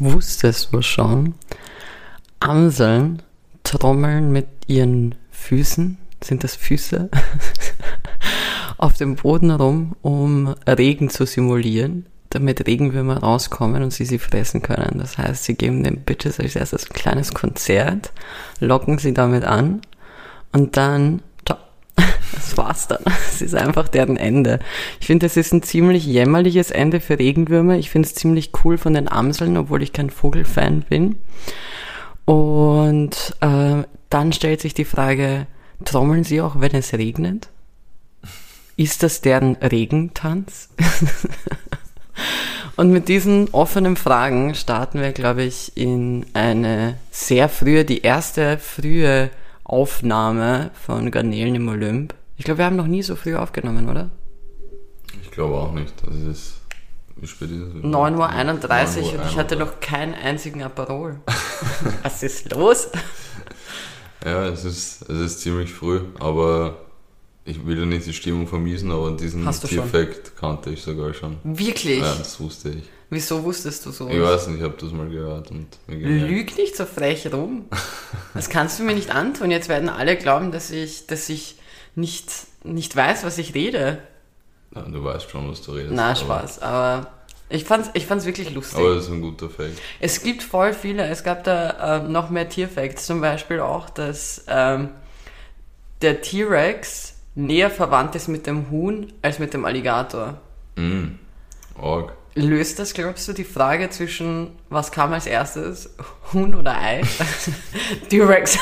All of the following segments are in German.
Wusstest du schon? Amseln trommeln mit ihren Füßen, sind das Füße, auf dem Boden rum, um Regen zu simulieren, damit Regenwürmer rauskommen und sie sie fressen können. Das heißt, sie geben den Bitches als erstes ein kleines Konzert, locken sie damit an und dann das war's dann. Es ist einfach deren Ende. Ich finde, das ist ein ziemlich jämmerliches Ende für Regenwürmer. Ich finde es ziemlich cool von den Amseln, obwohl ich kein Vogelfan bin. Und äh, dann stellt sich die Frage, trommeln sie auch, wenn es regnet? Ist das deren Regentanz? Und mit diesen offenen Fragen starten wir, glaube ich, in eine sehr frühe, die erste frühe Aufnahme von Garnelen im Olymp. Ich glaube, wir haben noch nie so früh aufgenommen, oder? Ich glaube auch nicht. Das ist. Wie spät ist es? 9.31 Uhr und ich hatte noch keinen einzigen Aperol. Was ist los? Ja, es ist, es ist ziemlich früh, aber ich will ja nicht die Stimmung vermiesen, aber diesen Effekt kannte ich sogar schon. Wirklich? Ja, das wusste ich. Wieso wusstest du so? Ich weiß nicht, ich habe das mal gehört und mir Lüg nicht so frech rum. Das kannst du mir nicht antun. Jetzt werden alle glauben, dass ich, dass ich nicht, nicht weiß, was ich rede. Ja, du weißt schon, was du redest. Na, Spaß. Aber, aber ich fand's, ich fand's wirklich lustig. Aber das ist ein guter Fact. Es gibt voll viele. Es gab da äh, noch mehr Tierfacts. Zum Beispiel auch, dass ähm, der T-Rex näher verwandt ist mit dem Huhn als mit dem Alligator. Mm. Org. Löst das, glaubst du, die Frage zwischen, was kam als erstes, Huhn oder Ei? T-Rex.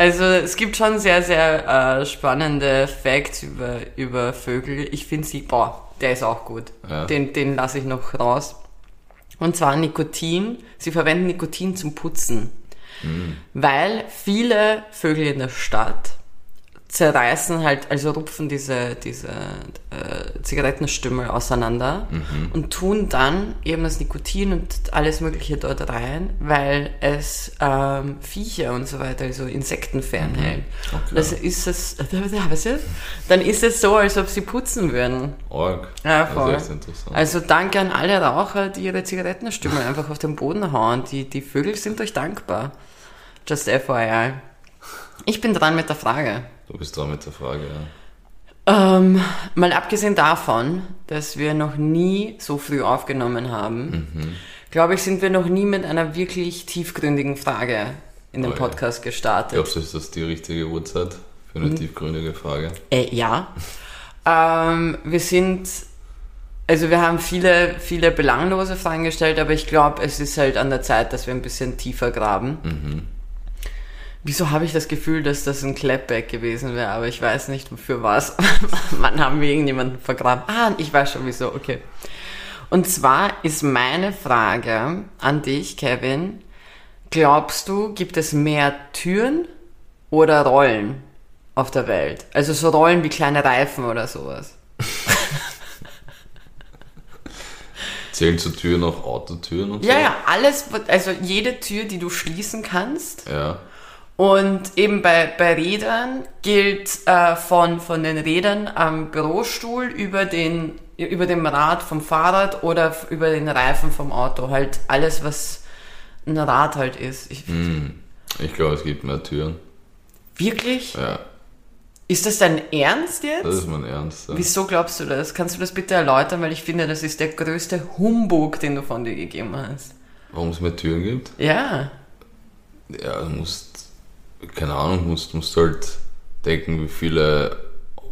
Also es gibt schon sehr, sehr äh, spannende Facts über, über Vögel. Ich finde sie, boah, der ist auch gut. Ja. Den, den lasse ich noch raus. Und zwar Nikotin. Sie verwenden Nikotin zum Putzen. Mhm. Weil viele Vögel in der Stadt zerreißen halt, also rupfen diese, diese äh, Zigarettenstümmel auseinander mhm. und tun dann eben das Nikotin und alles Mögliche dort rein, weil es ähm, Viecher und so weiter, also Insekten fernhält. Mhm. Okay. Also ist es, dann ist es so, als ob sie putzen würden. Org. Ja, voll. Also danke an alle Raucher, die ihre Zigarettenstümmel einfach auf den Boden hauen. Die, die Vögel sind euch dankbar. Just FYI. Ich bin dran mit der Frage. Du bist dran mit der Frage, ja. Ähm, mal abgesehen davon, dass wir noch nie so früh aufgenommen haben, mhm. glaube ich, sind wir noch nie mit einer wirklich tiefgründigen Frage in den oh, Podcast ja. gestartet. Glaubst du, ist das die richtige Uhrzeit für eine mhm. tiefgründige Frage? Äh, ja. ähm, wir sind, also wir haben viele, viele belanglose Fragen gestellt, aber ich glaube, es ist halt an der Zeit, dass wir ein bisschen tiefer graben. Mhm. Wieso habe ich das Gefühl, dass das ein Clapback gewesen wäre, aber ich weiß nicht, wofür was. Wann haben wir irgendjemanden vergraben? Ah, ich weiß schon wieso, okay. Und zwar ist meine Frage an dich, Kevin. Glaubst du, gibt es mehr Türen oder Rollen auf der Welt? Also so Rollen wie kleine Reifen oder sowas. Zählen zu Türen auch Autotüren und ja, so? Ja, ja, alles, also jede Tür, die du schließen kannst. Ja und eben bei, bei Rädern gilt äh, von, von den Rädern am Bürostuhl über den über dem Rad vom Fahrrad oder über den Reifen vom Auto. Halt alles, was ein Rad halt ist. Ich, mm, ich glaube, es gibt mehr Türen. Wirklich? Ja. Ist das dein Ernst jetzt? Das ist mein Ernst. Ja. Wieso glaubst du das? Kannst du das bitte erläutern? Weil ich finde, das ist der größte Humbug, den du von dir gegeben hast. Warum es mehr Türen gibt? Ja. Ja, du musst keine Ahnung, musst, musst halt denken, wie viele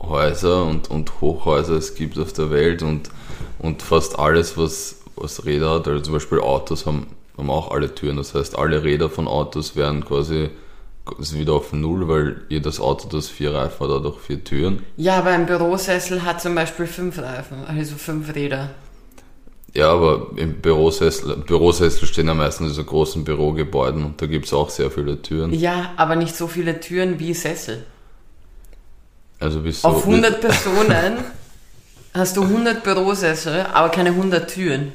Häuser und, und Hochhäuser es gibt auf der Welt und, und fast alles, was, was Räder hat, also zum Beispiel Autos haben, haben auch alle Türen. Das heißt, alle Räder von Autos werden quasi wieder auf Null, weil jedes Auto, das vier Reifen hat, hat auch vier Türen. Ja, aber ein Bürosessel hat zum Beispiel fünf Reifen, also fünf Räder. Ja, aber im Bürosessel, Bürosessel stehen ja meistens in so großen Bürogebäuden und da gibt es auch sehr viele Türen. Ja, aber nicht so viele Türen wie Sessel. Also bis Auf 100 Personen hast du 100 Bürosessel, aber keine 100 Türen.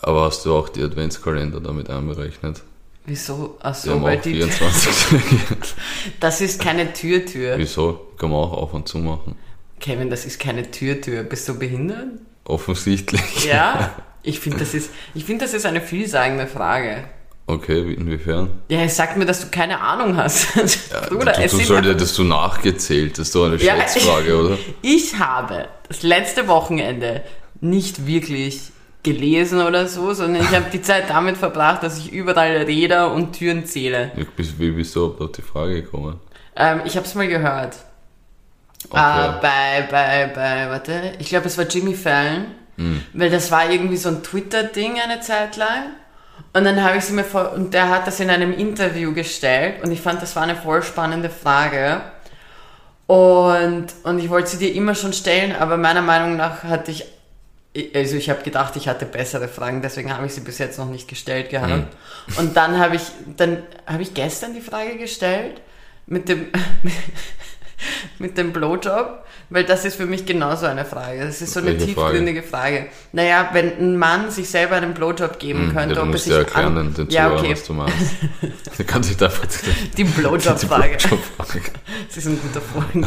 Aber hast du auch die Adventskalender damit einberechnet? Wieso? Achso, weil die 24 Das ist keine Türtür. Wieso? Kann man auch auf und zu machen. Kevin, das ist keine Türtür. Bist du behindert? Offensichtlich. Ja. Ich finde, das, ist, ich find, das ist eine vielsagende Frage. Okay, inwiefern? Ja, es sagt mir, dass du keine Ahnung hast. Ja, Bruder, du, du, du solltest, du nachgezählt. Das ist doch eine ja, Schätzfrage, oder? Ich habe das letzte Wochenende nicht wirklich gelesen oder so, sondern ich habe die Zeit damit verbracht, dass ich überall Räder und Türen zähle. Wie bist du auf die Frage gekommen? Ähm, ich habe es mal gehört. Okay. Äh, bei, bei, bei, warte, ich glaube, es war Jimmy Fallon, hm. weil das war irgendwie so ein Twitter-Ding eine Zeit lang. Und dann habe ich sie mir vor, und der hat das in einem Interview gestellt und ich fand, das war eine voll spannende Frage. Und, und ich wollte sie dir immer schon stellen, aber meiner Meinung nach hatte ich, also ich habe gedacht, ich hatte bessere Fragen, deswegen habe ich sie bis jetzt noch nicht gestellt gehabt. Mhm. Und dann habe ich, dann habe ich gestern die Frage gestellt mit dem, mit dem Blowjob, weil das ist für mich genauso eine Frage. Das ist so eine Welche tiefgründige Frage? Frage. Naja, wenn ein Mann sich selber einen Blowjob geben hm, könnte, ja, ob es sich erklären, an... den, ja, okay. was du meinst. da kann sich einfach die Blowjob-Frage. Blowjob das ist ein guter Freund.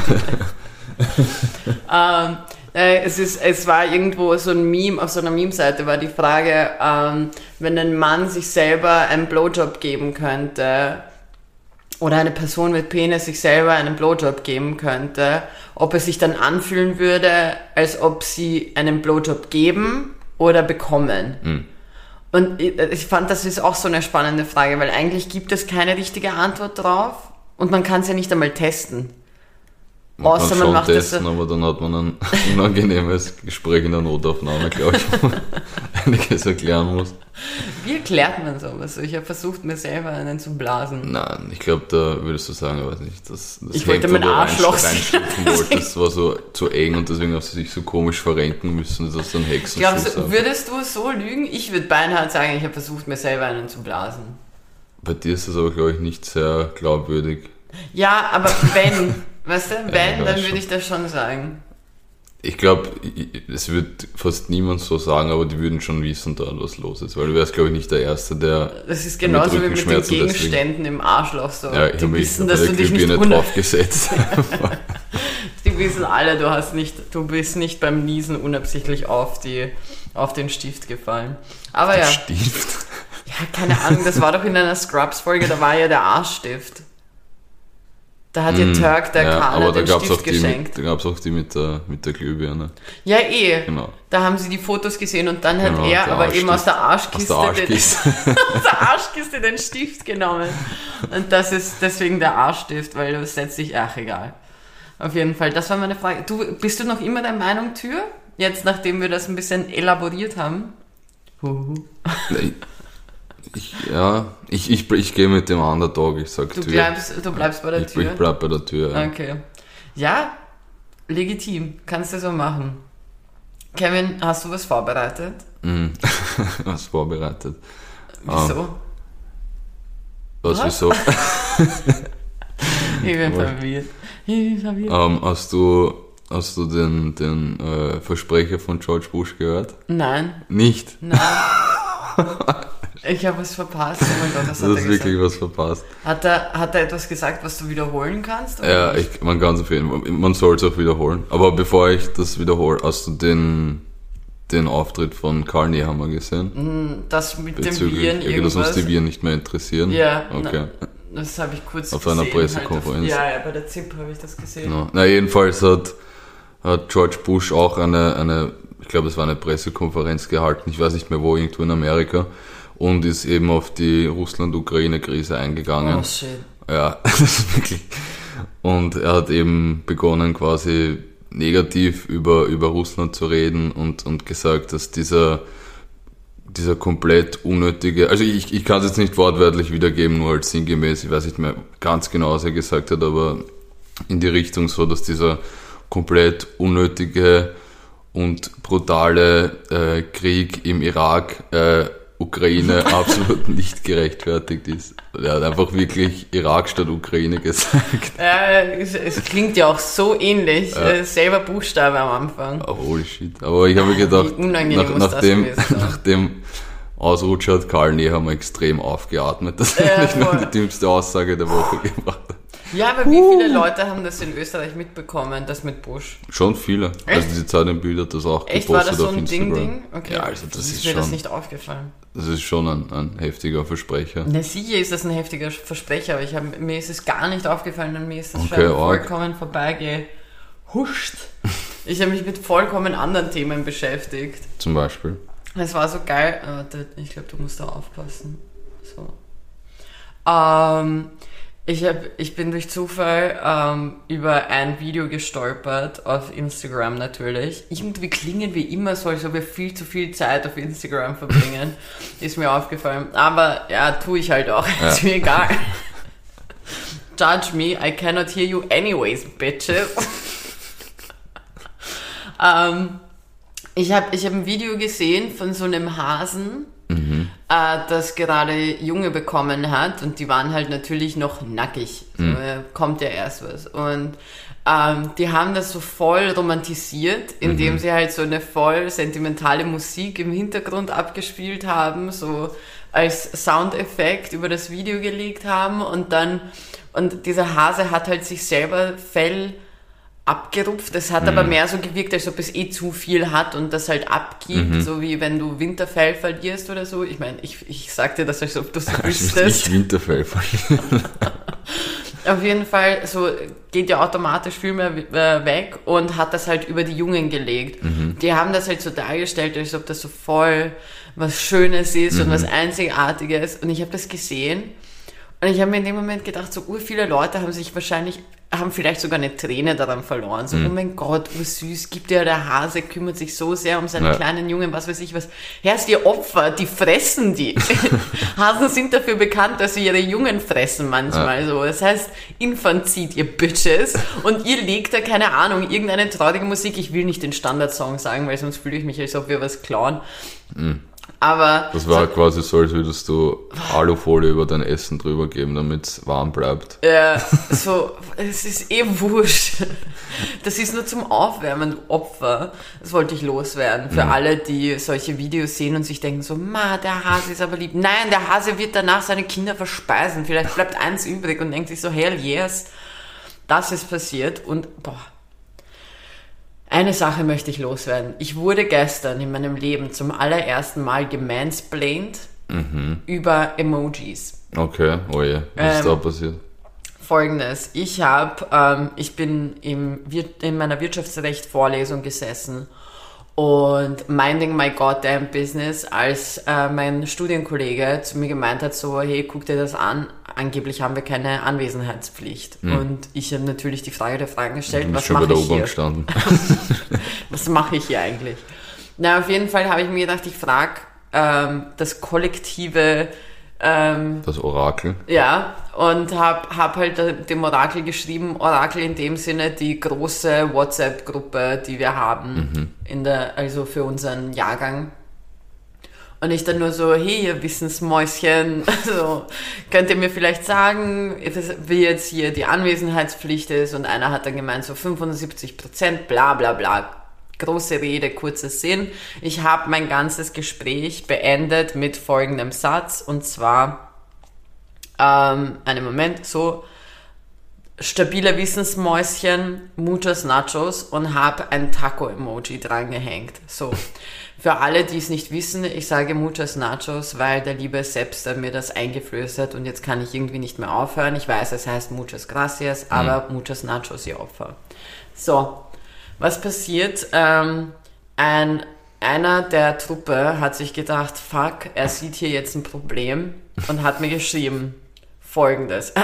ähm, äh, es, ist, es war irgendwo so ein Meme, auf so einer Meme-Seite war die Frage, ähm, wenn ein Mann sich selber einen Blowjob geben könnte, oder eine Person mit Penis sich selber einen Blowjob geben könnte, ob es sich dann anfühlen würde, als ob sie einen Blowjob geben oder bekommen. Mhm. Und ich fand, das ist auch so eine spannende Frage, weil eigentlich gibt es keine richtige Antwort drauf und man kann es ja nicht einmal testen. Man Außer kann man macht testen, das aber dann hat man ein unangenehmes Gespräch in der Notaufnahme, glaube ich, wo man einiges erklären muss. Wie erklärt man sowas? Ich habe versucht, mir selber einen zu blasen. Nein, ich glaube, da würdest du sagen, ich weiß nicht, das, das ich wollte mein Arschloch Das war so zu eng und deswegen hast du dich so komisch verrenken müssen, dass das so ein Hexenschuss Glaubst du, würdest du so lügen? Ich würde beinahe sagen, ich habe versucht, mir selber einen zu blasen. Bei dir ist das aber, glaube ich, nicht sehr glaubwürdig. Ja, aber wenn, weißt du, wenn, ja, dann würde ich das schon sagen. Ich glaube, es wird fast niemand so sagen, aber die würden schon wissen, da was los ist, weil du wärst, glaube ich, nicht der Erste, der. Das ist genauso wie mit den Gegenständen im Arschloch. So. Ja, ich mich wissen, dass du dich nicht draufgesetzt. die wissen alle, du hast nicht, du bist nicht beim Niesen unabsichtlich auf die, auf den Stift gefallen. Aber der ja. Stift. Ja, keine Ahnung, das war doch in einer Scrubs-Folge, da war ja der Arschstift. Da hat ihr mm, Turk der ja, Kana den Stift geschenkt. Mit, da gab es auch die mit der, mit der Glühbirne. Ja, eh. Genau. Da haben sie die Fotos gesehen und dann hat genau, er aber eben aus der Arschkiste, aus der Arschkiste. Den, aus der Arschkiste den Stift genommen. Und das ist deswegen der Arschstift, weil du setzt dich, ach egal. Auf jeden Fall, das war meine Frage. Du, bist du noch immer der Meinung Tür? Jetzt, nachdem wir das ein bisschen elaboriert haben? Huhu. Ich, ja, ich, ich, ich gehe mit dem Underdog, ich sag du Tür. Bleibst, du bleibst bei der ich, Tür? Ich bleib bei der Tür, ja. Okay. Ja, legitim, kannst du so machen. Kevin, hast du was vorbereitet? Mm, was vorbereitet? Wieso? Um, was, was? wieso? ich bin verwirrt. Ich bin verwirrt. Um, hast du, hast du den, den äh, Versprecher von George Bush gehört? Nein. Nicht? Nein. Ich habe was verpasst. Oh mein Gott, was hat du hast wirklich was verpasst. Hat er, hat er etwas gesagt, was du wiederholen kannst? ja, ich, man kann es empfehlen. Man soll es auch wiederholen. Aber bevor ich das wiederhole, hast du den, den Auftritt von Karl Nehammer gesehen? Mm, das mit Bezüglich, dem Viren irgendwas? Dass uns die Viren nicht mehr interessieren? Ja. Okay. Na, das habe ich kurz Auf gesehen, einer Pressekonferenz. Halt auf, ja, ja, bei der ZIP habe ich das gesehen. Genau. Na, jedenfalls hat, hat George Bush auch eine, eine ich glaube, es war eine Pressekonferenz gehalten, ich weiß nicht mehr wo, irgendwo in Amerika und ist eben auf die Russland-Ukraine-Krise eingegangen. Oh shit. Ja, das ist wirklich. Und er hat eben begonnen, quasi negativ über, über Russland zu reden und, und gesagt, dass dieser, dieser komplett unnötige, also ich, ich kann es jetzt nicht wortwörtlich wiedergeben, nur als sinngemäß, ich weiß nicht mehr ganz genau, was er gesagt hat, aber in die Richtung so, dass dieser komplett unnötige und brutale äh, Krieg im Irak äh, Ukraine absolut nicht gerechtfertigt ist. Er hat einfach wirklich Irak statt Ukraine gesagt. Ja, es, es klingt ja auch so ähnlich. Ja. Selber Buchstabe am Anfang. Oh, holy shit. Aber ich habe gedacht, nach, nachdem, nach dem Ausrutscher hat Karl Nehammer extrem aufgeatmet. Das ist ja, nicht nur die dümmste Aussage der Woche gebracht. Ja, aber wie viele Leute haben das in Österreich mitbekommen, das mit Bush? Schon viele. Echt? Also die Zeit im Bild hat das auch Echt, war das gepostet so auf ein Instagram. Ding-Ding? Okay. Ja, also das ist mir das schon, nicht aufgefallen. das ist schon ein, ein heftiger Versprecher. Na sicher ist das ein heftiger Versprecher, aber ich hab, mir ist es gar nicht aufgefallen und mir ist das Okay, schon arg. vollkommen vorbeigehuscht. Ich habe mich mit vollkommen anderen Themen beschäftigt. Zum Beispiel. Es war so geil. Äh, Warte, ich glaube, du musst da aufpassen. So. Ähm, ich, hab, ich bin durch Zufall ähm, über ein Video gestolpert, auf Instagram natürlich. Irgendwie klingen wir immer so, als ob wir viel zu viel Zeit auf Instagram verbringen. Ist mir aufgefallen. Aber ja, tue ich halt auch. Ist mir egal. Judge me, I cannot hear you anyways, bitches. ähm, ich habe ich hab ein Video gesehen von so einem Hasen, äh, das gerade Junge bekommen hat und die waren halt natürlich noch nackig. So, äh, kommt ja erst was. Und ähm, die haben das so voll romantisiert, indem sie halt so eine voll sentimentale Musik im Hintergrund abgespielt haben, so als Soundeffekt über das Video gelegt haben und dann, und dieser Hase hat halt sich selber Fell abgerupft. Es hat aber mehr so gewirkt, als ob es eh zu viel hat und das halt abgibt, so wie wenn du Winterfell verlierst oder so. Ich meine, ich, ich sag dir das, als ob du es Ich wüsstest. Winterfell verlieren. Auf jeden Fall, so geht ja automatisch viel mehr äh, weg und hat das halt über die Jungen gelegt. Die haben das halt so dargestellt, als ob das so voll was Schönes ist und was Einzigartiges. Und ich habe das gesehen und ich habe mir in dem Moment gedacht, so ur viele Leute haben sich wahrscheinlich, haben vielleicht sogar eine Träne daran verloren. So, oh mein Gott, ur süß, gibt ja der Hase, kümmert sich so sehr um seine Ja. kleinen Jungen, was weiß ich was. Herrst die Opfer, die fressen die. Hasen sind dafür bekannt, dass sie ihre Jungen fressen manchmal so. Das heißt, Infanzit, ihr Bitches. Und ihr legt da, keine Ahnung, irgendeine traurige Musik. Ich will nicht den Standardsong sagen, weil sonst fühle ich mich, als ob wir was klauen. Aber Das war quasi so, als würdest du Alufolie über dein Essen drüber geben, damit es warm bleibt. Ja, so, es ist eh wurscht. Das ist nur zum Aufwärmen, Opfer. Das wollte ich loswerden. Für alle, die solche Videos sehen und sich denken so, ma, der Hase ist aber lieb. Nein, der Hase wird danach seine Kinder verspeisen. Vielleicht bleibt eins übrig und denkt sich so, hell yes. Das ist passiert und, boah. Eine Sache möchte ich loswerden. Ich wurde gestern in meinem Leben zum allerersten Mal gemansplained über Emojis. Okay, oh je, was ist Ähm, da passiert? Folgendes, ich habe, ähm, ich bin im, in meiner Wirtschaftsrecht-Vorlesung gesessen und minding my goddamn business, als äh, mein Studienkollege zu mir gemeint hat, so, hey, guck dir das an, angeblich haben wir keine Anwesenheitspflicht. Und ich habe natürlich die Frage der Fragen gestellt, was mache ich hier? Was mache ich hier eigentlich? Na, auf jeden Fall habe ich mir gedacht, ich frage ähm, das kollektive ähm, Das Orakel. ja, und hab, hab halt dem Orakel geschrieben, Orakel in dem Sinne die große WhatsApp-Gruppe, die wir haben, in der, also für unseren Jahrgang. Und ich dann nur so, hey, ihr Wissensmäuschen, so, könnt ihr mir vielleicht sagen, wie jetzt hier die Anwesenheitspflicht ist? Und einer hat dann gemeint, so 75 Prozent, bla bla bla. Große Rede, kurzer Sinn. Ich habe mein ganzes Gespräch beendet mit folgendem Satz, und zwar, ähm, einen Moment, so, stabile Wissensmäuschen, muchos Nachos und habe ein Taco-Emoji drangehängt. So. Für alle, die es nicht wissen, ich sage muchos Nachos, weil der liebe Sepster mir das eingeflößert und jetzt kann ich irgendwie nicht mehr aufhören. Ich weiß, es heißt muchos gracias, aber muchos Nachos, ihr Opfer. So. Was passiert? Ähm, ein, einer der Truppe hat sich gedacht, fuck, er sieht hier jetzt ein Problem und hat mir geschrieben, folgendes.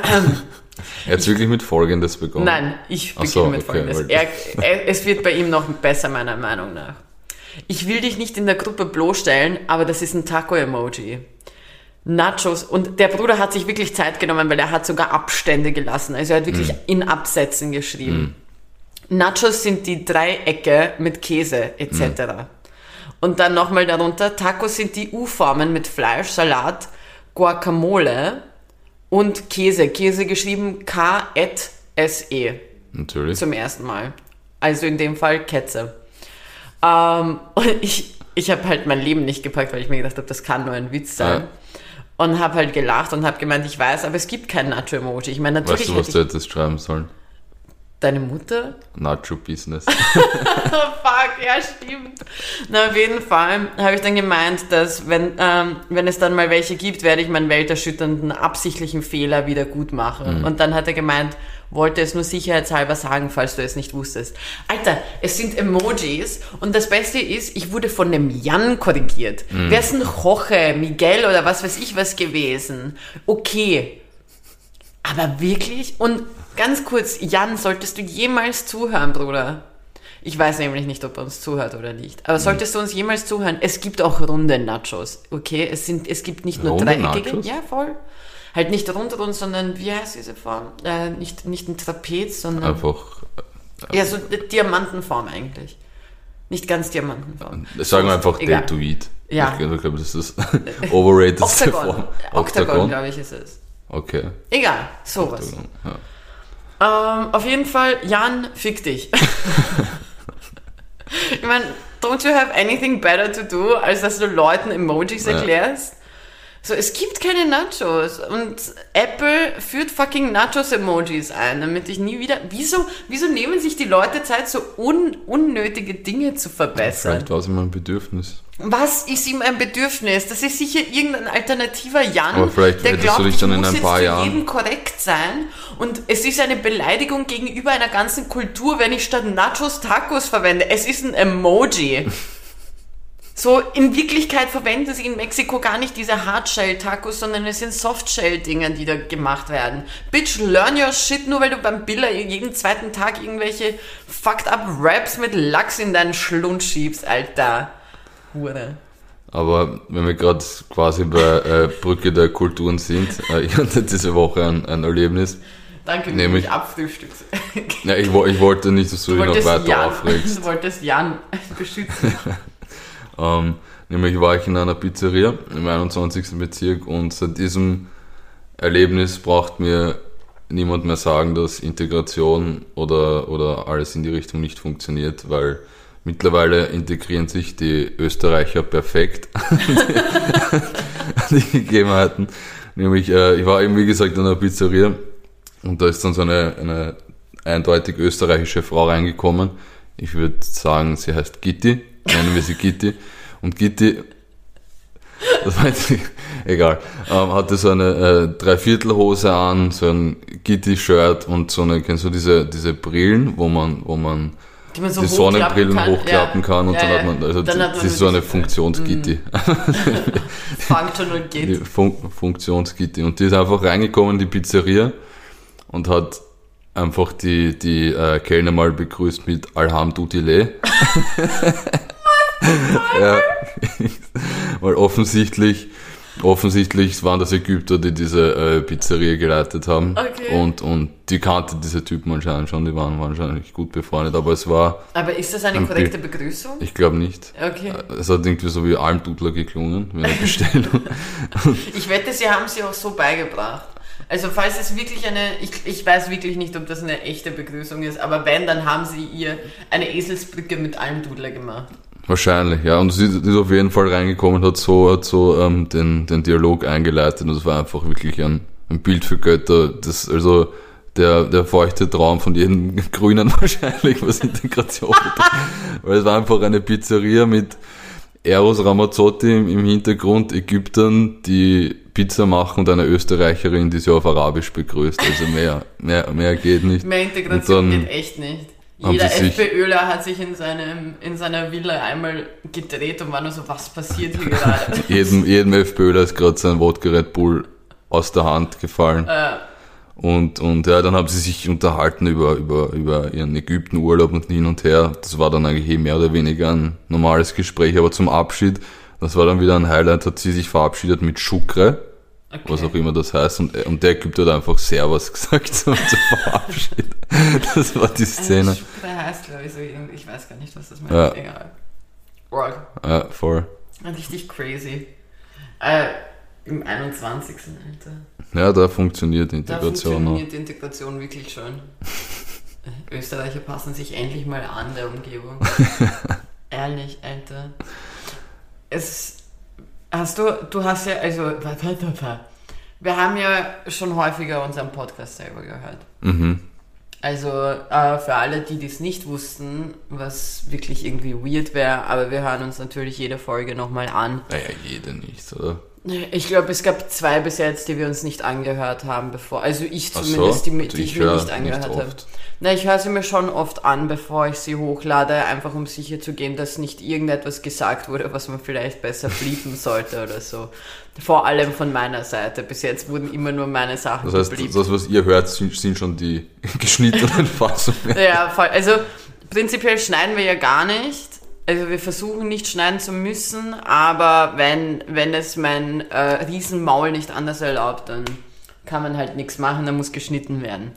Er hat wirklich mit Folgendes begonnen. Nein, ich beginne so, mit okay, folgendes. Er, er, es wird bei ihm noch besser, meiner Meinung nach. Ich will dich nicht in der Gruppe bloßstellen, aber das ist ein Taco-Emoji. Nachos. Und der Bruder hat sich wirklich Zeit genommen, weil er hat sogar Abstände gelassen. Also er hat wirklich in Absätzen geschrieben. Nachos sind die Dreiecke mit Käse etc. Und dann nochmal darunter, Tacos sind die U-Formen mit Fleisch, Salat, Guacamole und Käse. Käse geschrieben K-E-S-E Natürlich. zum ersten Mal. Also in dem Fall Ketze. Ähm, und ich, ich habe halt mein Leben nicht gepackt, weil ich mir gedacht habe, das kann nur ein Witz sein. und habe halt gelacht und habe gemeint, ich weiß, aber es gibt kein Nacho-Emoji. Ich meine, natürlich. Weißt du, was du hättest schreiben sollen? Deine Mutter? Nacho-Business. Fuck, ja, stimmt. Na, auf jeden Fall habe ich dann gemeint, dass wenn, ähm, wenn es dann mal welche gibt, werde ich meinen welterschütternden, absichtlichen Fehler wieder gut machen. Mhm. Und dann hat er gemeint, wollte es nur sicherheitshalber sagen, falls du es nicht wusstest. Alter, es sind Emojis und das Beste ist, ich wurde von dem Jan korrigiert. Mhm. Wer ist ein Joche, Miguel oder was weiß ich was gewesen? Okay. Aber wirklich? Und Ganz kurz, Jan, solltest du jemals zuhören, Bruder? Ich weiß nämlich nicht, ob er uns zuhört oder nicht. Aber solltest du uns jemals zuhören, es gibt auch runde Nachos, okay? Es, sind, es gibt nicht nur dreieckige. Ja, voll. Halt nicht rund rund, sondern wie heißt diese Form? Äh, nicht, nicht ein Trapez, sondern. Einfach. Äh, ja, so eine Diamantenform eigentlich. Nicht ganz Diamantenform. Sagen wir einfach Deltoid. Ja. Ich glaube, das ist das overrated Octagon. Form. Octagon, Octagon glaube ich, ist es. Okay. Egal, sowas. Octagon, ja. Ähm, auf jeden Fall, Jan, fick dich. ich meine, don't you have anything better to do, als dass du Leuten Emojis erklärst? Ja. So, es gibt keine Nachos und Apple führt fucking Nachos-Emojis ein, damit ich nie wieder. Wieso, wieso nehmen sich die Leute Zeit, so un, unnötige Dinge zu verbessern? Vielleicht war es immer ein Bedürfnis. Was ist ihm ein Bedürfnis? Das ist sicher irgendein alternativer Jan, Aber vielleicht der glaubt, du dich dann in ein paar jetzt Jahren jedem korrekt sein und es ist eine Beleidigung gegenüber einer ganzen Kultur, wenn ich statt Nachos Tacos verwende. Es ist ein Emoji. So, in Wirklichkeit verwenden sie in Mexiko gar nicht diese Hardshell-Tacos, sondern es sind Softshell-Dinger, die da gemacht werden. Bitch, learn your shit, nur weil du beim Biller jeden zweiten Tag irgendwelche fucked up Raps mit Lachs in deinen Schlund schiebst, Alter. Hure. Aber wenn wir gerade quasi bei äh, Brücke der Kulturen sind, äh, ich hatte diese Woche ein, ein Erlebnis. Danke, nämlich, abfrühstückst. ja, ich, ich, wollte nicht, dass du, du dich noch weiter Jan, aufregst. Du wolltest Jan beschützen. Ähm, nämlich war ich in einer Pizzeria im 21. Bezirk und seit diesem Erlebnis braucht mir niemand mehr sagen, dass Integration oder, oder alles in die Richtung nicht funktioniert, weil mittlerweile integrieren sich die Österreicher perfekt an die Gegebenheiten. Nämlich, äh, ich war eben wie gesagt in einer Pizzeria und da ist dann so eine, eine eindeutig österreichische Frau reingekommen. Ich würde sagen, sie heißt Gitti nennen wir sie Gitti. Und Gitti, das war jetzt egal, ähm, hatte so eine äh, Dreiviertelhose an, so ein Gitti-Shirt und so eine, kennst du diese, diese Brillen, wo man, wo man die, man so die Sonnenbrillen kann. hochklappen ja. kann und ja, dann hat man, also dann hat man das ist so eine Funktionsgitti. Functional Gitti. Fun Funktionsgitti. Und die ist einfach reingekommen in die Pizzeria und hat einfach die, die äh, Kellner mal begrüßt mit Alhamdulillah. ja, weil offensichtlich, offensichtlich waren das Ägypter, die diese äh, Pizzeria geleitet haben. Okay. Und, und die kannte diese Typen anscheinend schon, die waren wahrscheinlich gut befreundet, aber es war. Aber ist das eine ein korrekte Begrüßung? Ich glaube nicht. Okay. Es hat irgendwie so wie Almdudler geklungen, wie eine Bestellung. ich wette, sie haben sie auch so beigebracht. Also falls es wirklich eine, ich, ich weiß wirklich nicht, ob das eine echte Begrüßung ist, aber wenn, dann haben sie ihr eine Eselsbrücke mit Almdudler gemacht. Wahrscheinlich, ja. Und sie ist auf jeden Fall reingekommen und hat so, hat so ähm, den, den Dialog eingeleitet. Und es war einfach wirklich ein, ein Bild für Götter. Das, also der, der feuchte Traum von jedem Grünen wahrscheinlich, was Integration betrifft. Weil es war einfach eine Pizzeria mit Eros Ramazzotti im Hintergrund, Ägyptern, die Pizza machen und eine Österreicherin, die sie auf Arabisch begrüßt. Also mehr, mehr, mehr geht nicht. Mehr Integration geht echt nicht. Jeder FPÖler hat sich in, seinem, in seiner Villa einmal gedreht und war nur so, was passiert hier gerade? jedem, jedem FPÖler ist gerade sein Wodka Red Bull aus der Hand gefallen. Äh. Und, und ja, dann haben sie sich unterhalten über, über, über ihren Ägyptenurlaub und hin und her. Das war dann eigentlich eh mehr oder weniger ein normales Gespräch, aber zum Abschied, das war dann wieder ein Highlight, hat sie sich verabschiedet mit Schukre Okay. Was auch immer das heißt. Und, und der Ägypter hat einfach Servus gesagt zum Abschied. Das war die Szene. Also, der heißt, glaube ich, so irgendwie, ich weiß gar nicht, was das meint. Ja. Egal. Rock. Ja, voll. Richtig crazy. Äh, Im 21. Alter. Ja, da funktioniert Integration. Da funktioniert noch. Integration wirklich schon. Österreicher passen sich endlich mal an der Umgebung. Ehrlich, Alter. Es Hast du, du hast ja, also, wir haben ja schon häufiger unseren Podcast selber gehört. Mhm. Also äh, für alle, die das nicht wussten, was wirklich irgendwie weird wäre, aber wir hören uns natürlich jede Folge nochmal an. Naja, jede nicht, oder? Ich glaube, es gab zwei bis jetzt, die wir uns nicht angehört haben, bevor. Also ich zumindest, so, die, die ich, ich mir nicht angehört habe. Na, ich höre sie mir schon oft an, bevor ich sie hochlade, einfach um sicher zu gehen, dass nicht irgendetwas gesagt wurde, was man vielleicht besser bliepen sollte oder so. Vor allem von meiner Seite. Bis jetzt wurden immer nur meine Sachen Das heißt, geblieben. das, was ihr hört, sind, sind schon die geschnittenen Fassungen. ja, voll. Also prinzipiell schneiden wir ja gar nicht also wir versuchen nicht schneiden zu müssen, aber wenn, wenn es mein äh, Riesenmaul nicht anders erlaubt, dann kann man halt nichts machen, dann muss geschnitten werden.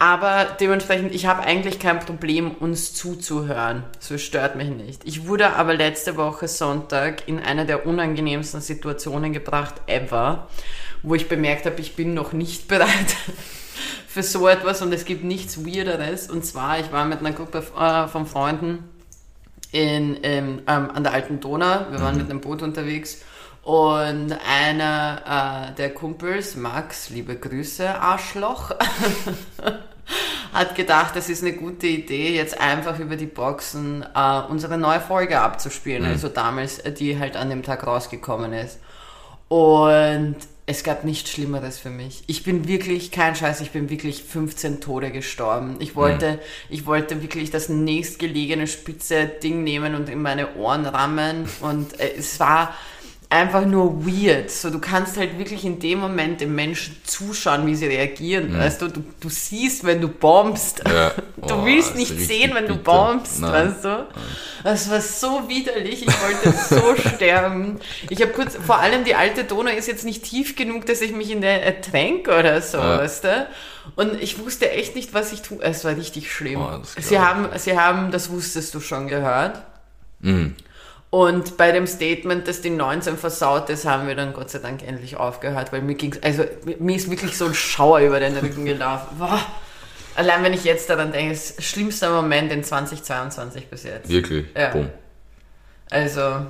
Aber dementsprechend, ich habe eigentlich kein Problem, uns zuzuhören. So stört mich nicht. Ich wurde aber letzte Woche Sonntag in eine der unangenehmsten Situationen gebracht ever, wo ich bemerkt habe, ich bin noch nicht bereit für so etwas und es gibt nichts Weirderes. Und zwar, ich war mit einer Gruppe äh, von Freunden in, in, ähm, an der Alten Donau. Wir waren mhm. mit einem Boot unterwegs. Und einer äh, der Kumpels, Max, liebe Grüße, Arschloch, hat gedacht, es ist eine gute Idee, jetzt einfach über die Boxen äh, unsere neue Folge abzuspielen. Mhm. Also damals, äh, die halt an dem Tag rausgekommen ist. Und es gab nichts Schlimmeres für mich. Ich bin wirklich, kein Scheiß, ich bin wirklich 15 Tode gestorben. Ich wollte, mhm. ich wollte wirklich das nächstgelegene spitze Ding nehmen und in meine Ohren rammen und äh, es war, einfach nur weird. So, du kannst halt wirklich in dem Moment den Menschen zuschauen, wie sie reagieren. Mhm. Weißt du, du, du siehst, wenn du bombst. Ja. Du oh, willst nicht sehen, wenn bitter. du bombst, Nein. weißt du? Das war so widerlich. Ich wollte so sterben. Ich habe kurz, vor allem die alte Donau ist jetzt nicht tief genug, dass ich mich in der ertränke oder so, ja. weißt du? Und ich wusste echt nicht, was ich tue. Es war richtig schlimm. Oh, sie haben, sie haben, das wusstest du schon gehört. Mhm. Und bei dem Statement, dass die 19 versaut ist, haben wir dann Gott sei Dank endlich aufgehört, weil mir ging's, also mir ist wirklich so ein Schauer über den Rücken gelaufen. Boah. Allein wenn ich jetzt daran denke, ist schlimmster Moment in 2022 bis jetzt. Wirklich? Ja. Boom. Also,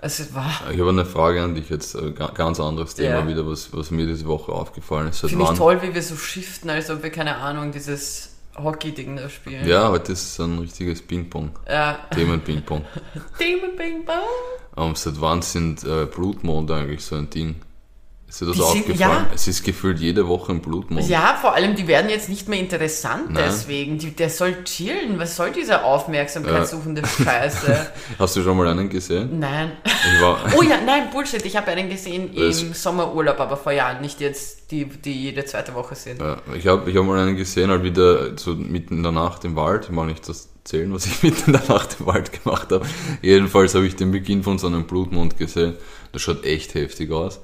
es war. Ich habe eine Frage an dich jetzt, äh, ganz anderes Thema ja. wieder, was, was mir diese Woche aufgefallen ist. Finde ich toll, wie wir so shiften, als ob wir, keine Ahnung, dieses Hockey-Ding da spielen. Ja, heute ist so ein richtiges Ping-Pong. Ja. Themen-Ping-Pong. Themen-Ping-Pong. Um, seit wann sind äh, Blutmonde eigentlich so ein Ding? Ist dir das die aufgefallen? Sind, ja. Es ist gefühlt jede Woche ein Blutmond. Ja, vor allem, die werden jetzt nicht mehr interessant Nein. deswegen. Die, der soll chillen. Was soll diese aufmerksamkeitssuchende ja. Scheiße? Hast du schon mal einen gesehen? Nein. oh ja, nein, Bullshit. Ich habe einen gesehen das im Sommerurlaub, aber vor Jahren, nicht jetzt die, die jede zweite Woche sind. Ja, ich habe ich hab mal einen gesehen, halt wieder so mitten in der Nacht im Wald. Ich mag nicht das zählen, was ich mitten in der Nacht im Wald gemacht habe. Jedenfalls habe ich den Beginn von so einem Blutmond gesehen. Das schaut echt heftig aus.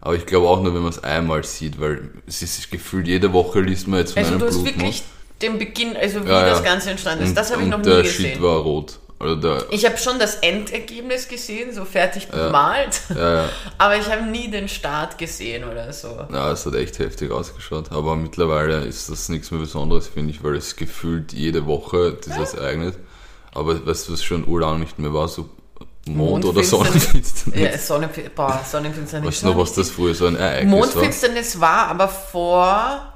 Aber ich glaube auch nur, wenn man es einmal sieht, weil es ist gefühlt, jede Woche liest man jetzt von also einem Also du hast wirklich den Beginn, also wie ja, das Ganze entstanden ist, das habe ich noch nie gesehen. der Shit war rot. Der, ich habe schon das Endergebnis gesehen, so fertig bemalt, ja, ja, aber ich habe nie den Start gesehen oder so. Ja, es hat echt heftig ausgeschaut, aber mittlerweile ist das nichts mehr Besonderes, finde ich, weil es gefühlt jede Woche dieses Ereignis, aber weißt du, was schon urlang nicht mehr war, so Mond- oder Sonnenfinsternis. Ja, Sonnenfinsternis. Boah, Sonnenfinsternis. Weißt du noch, was das früher so ein Ereignis Mondfinsternis war? war aber vor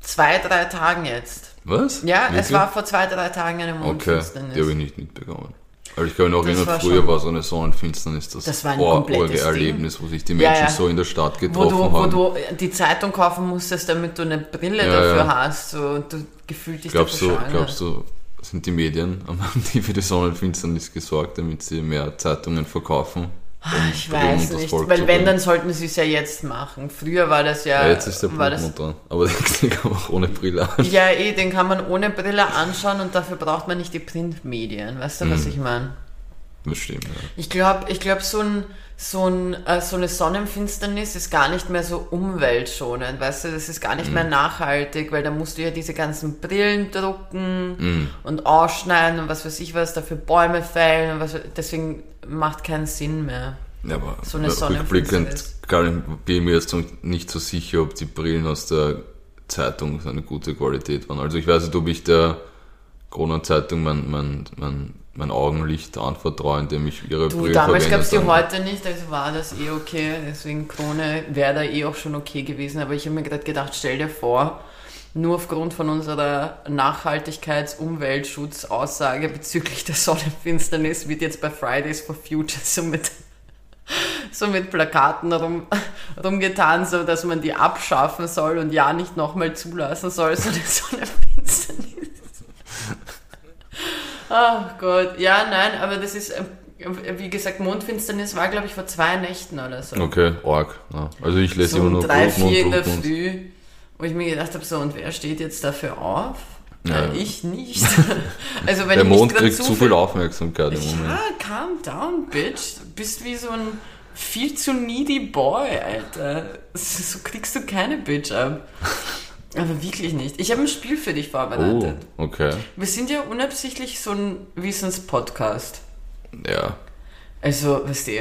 zwei, drei Tagen jetzt. Was? Ja, Wirklich? es war vor zwei, drei Tagen eine Mondfinsternis. Okay, die habe ich nicht mitbekommen. Aber ich kann mich noch erinnern, früher war so eine Sonnenfinsternis das, das war ein komplettes Erlebnis, wo sich die Menschen ja, ja. so in der Stadt getroffen wo du, haben. Wo du die Zeitung kaufen musstest, damit du eine Brille ja, dafür hast so, und du gefühlt dich glaubst du, Glaubst du, sind die Medien, haben die für die Sonnenfinsternis gesorgt, damit sie mehr Zeitungen verkaufen. Um ich weiß nicht, weil wenn, dann sollten sie es ja jetzt machen. Früher war das ja... ja jetzt ist der Blutmond dran, aber den kann man auch ohne Brille anschauen. Ja, eh, den kann man ohne Brille anschauen und dafür braucht man nicht die Printmedien. Weißt du, mhm. was ich meine? Das stimmt, ja. Ich glaube, ich glaub, so ein so, ein, äh, so eine Sonnenfinsternis ist gar nicht mehr so umweltschonend, weißt du, das ist gar nicht mm. mehr nachhaltig, weil da musst du ja diese ganzen Brillen drucken mm. und ausschneiden und was weiß ich was, dafür Bäume fällen und was, deswegen macht keinen Sinn mehr. Ja, aber so eine rückblickend bin ich mir jetzt nicht so sicher, ob die Brillen aus der Zeitung so eine gute Qualität waren. Also ich weiß nicht, ob ich der Kronenzeitung mein, mein, mein, mein Augenlicht anvertrauen, indem ich ihre du, Briefe Damals gab es die heute nicht, also war das eh okay. Deswegen Krone wäre da eh auch schon okay gewesen. Aber ich habe mir gerade gedacht, stell dir vor, nur aufgrund von unserer Nachhaltigkeits-, Umweltschutz-Aussage bezüglich der Sonnenfinsternis wird jetzt bei Fridays for Future so mit, so mit Plakaten rum, rumgetan, so dass man die abschaffen soll und ja nicht nochmal zulassen soll, so eine Sonnenfinsternis. Ach oh Gott, ja, nein, aber das ist, äh, wie gesagt, Mondfinsternis war, glaube ich, vor zwei Nächten oder so. Okay, arg. Ja. Also ich lese so immer nur drei, vier in der Früh wo ich mir gedacht habe, so, und wer steht jetzt dafür auf? Ja. Äh, ich nicht. also wenn der Mond kriegt zu viel Aufmerksamkeit im Moment. Ja, calm down, bitch. Du bist wie so ein viel zu needy Boy, Alter. So kriegst du keine Bitch ab. Aber wirklich nicht. Ich habe ein Spiel für dich vorbereitet. Oh, okay. Wir sind ja unabsichtlich so ein Wissenspodcast. Ja. Also, weißt du,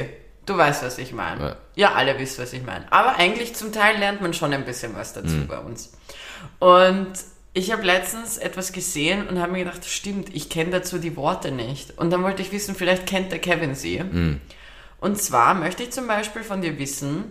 Du weißt, was ich meine. Ja. ja. alle wissen, was ich meine. Aber eigentlich zum Teil lernt man schon ein bisschen was dazu mhm. bei uns. Und ich habe letztens etwas gesehen und habe mir gedacht, stimmt, ich kenne dazu die Worte nicht. Und dann wollte ich wissen, vielleicht kennt der Kevin sie. Mhm. Und zwar möchte ich zum Beispiel von dir wissen,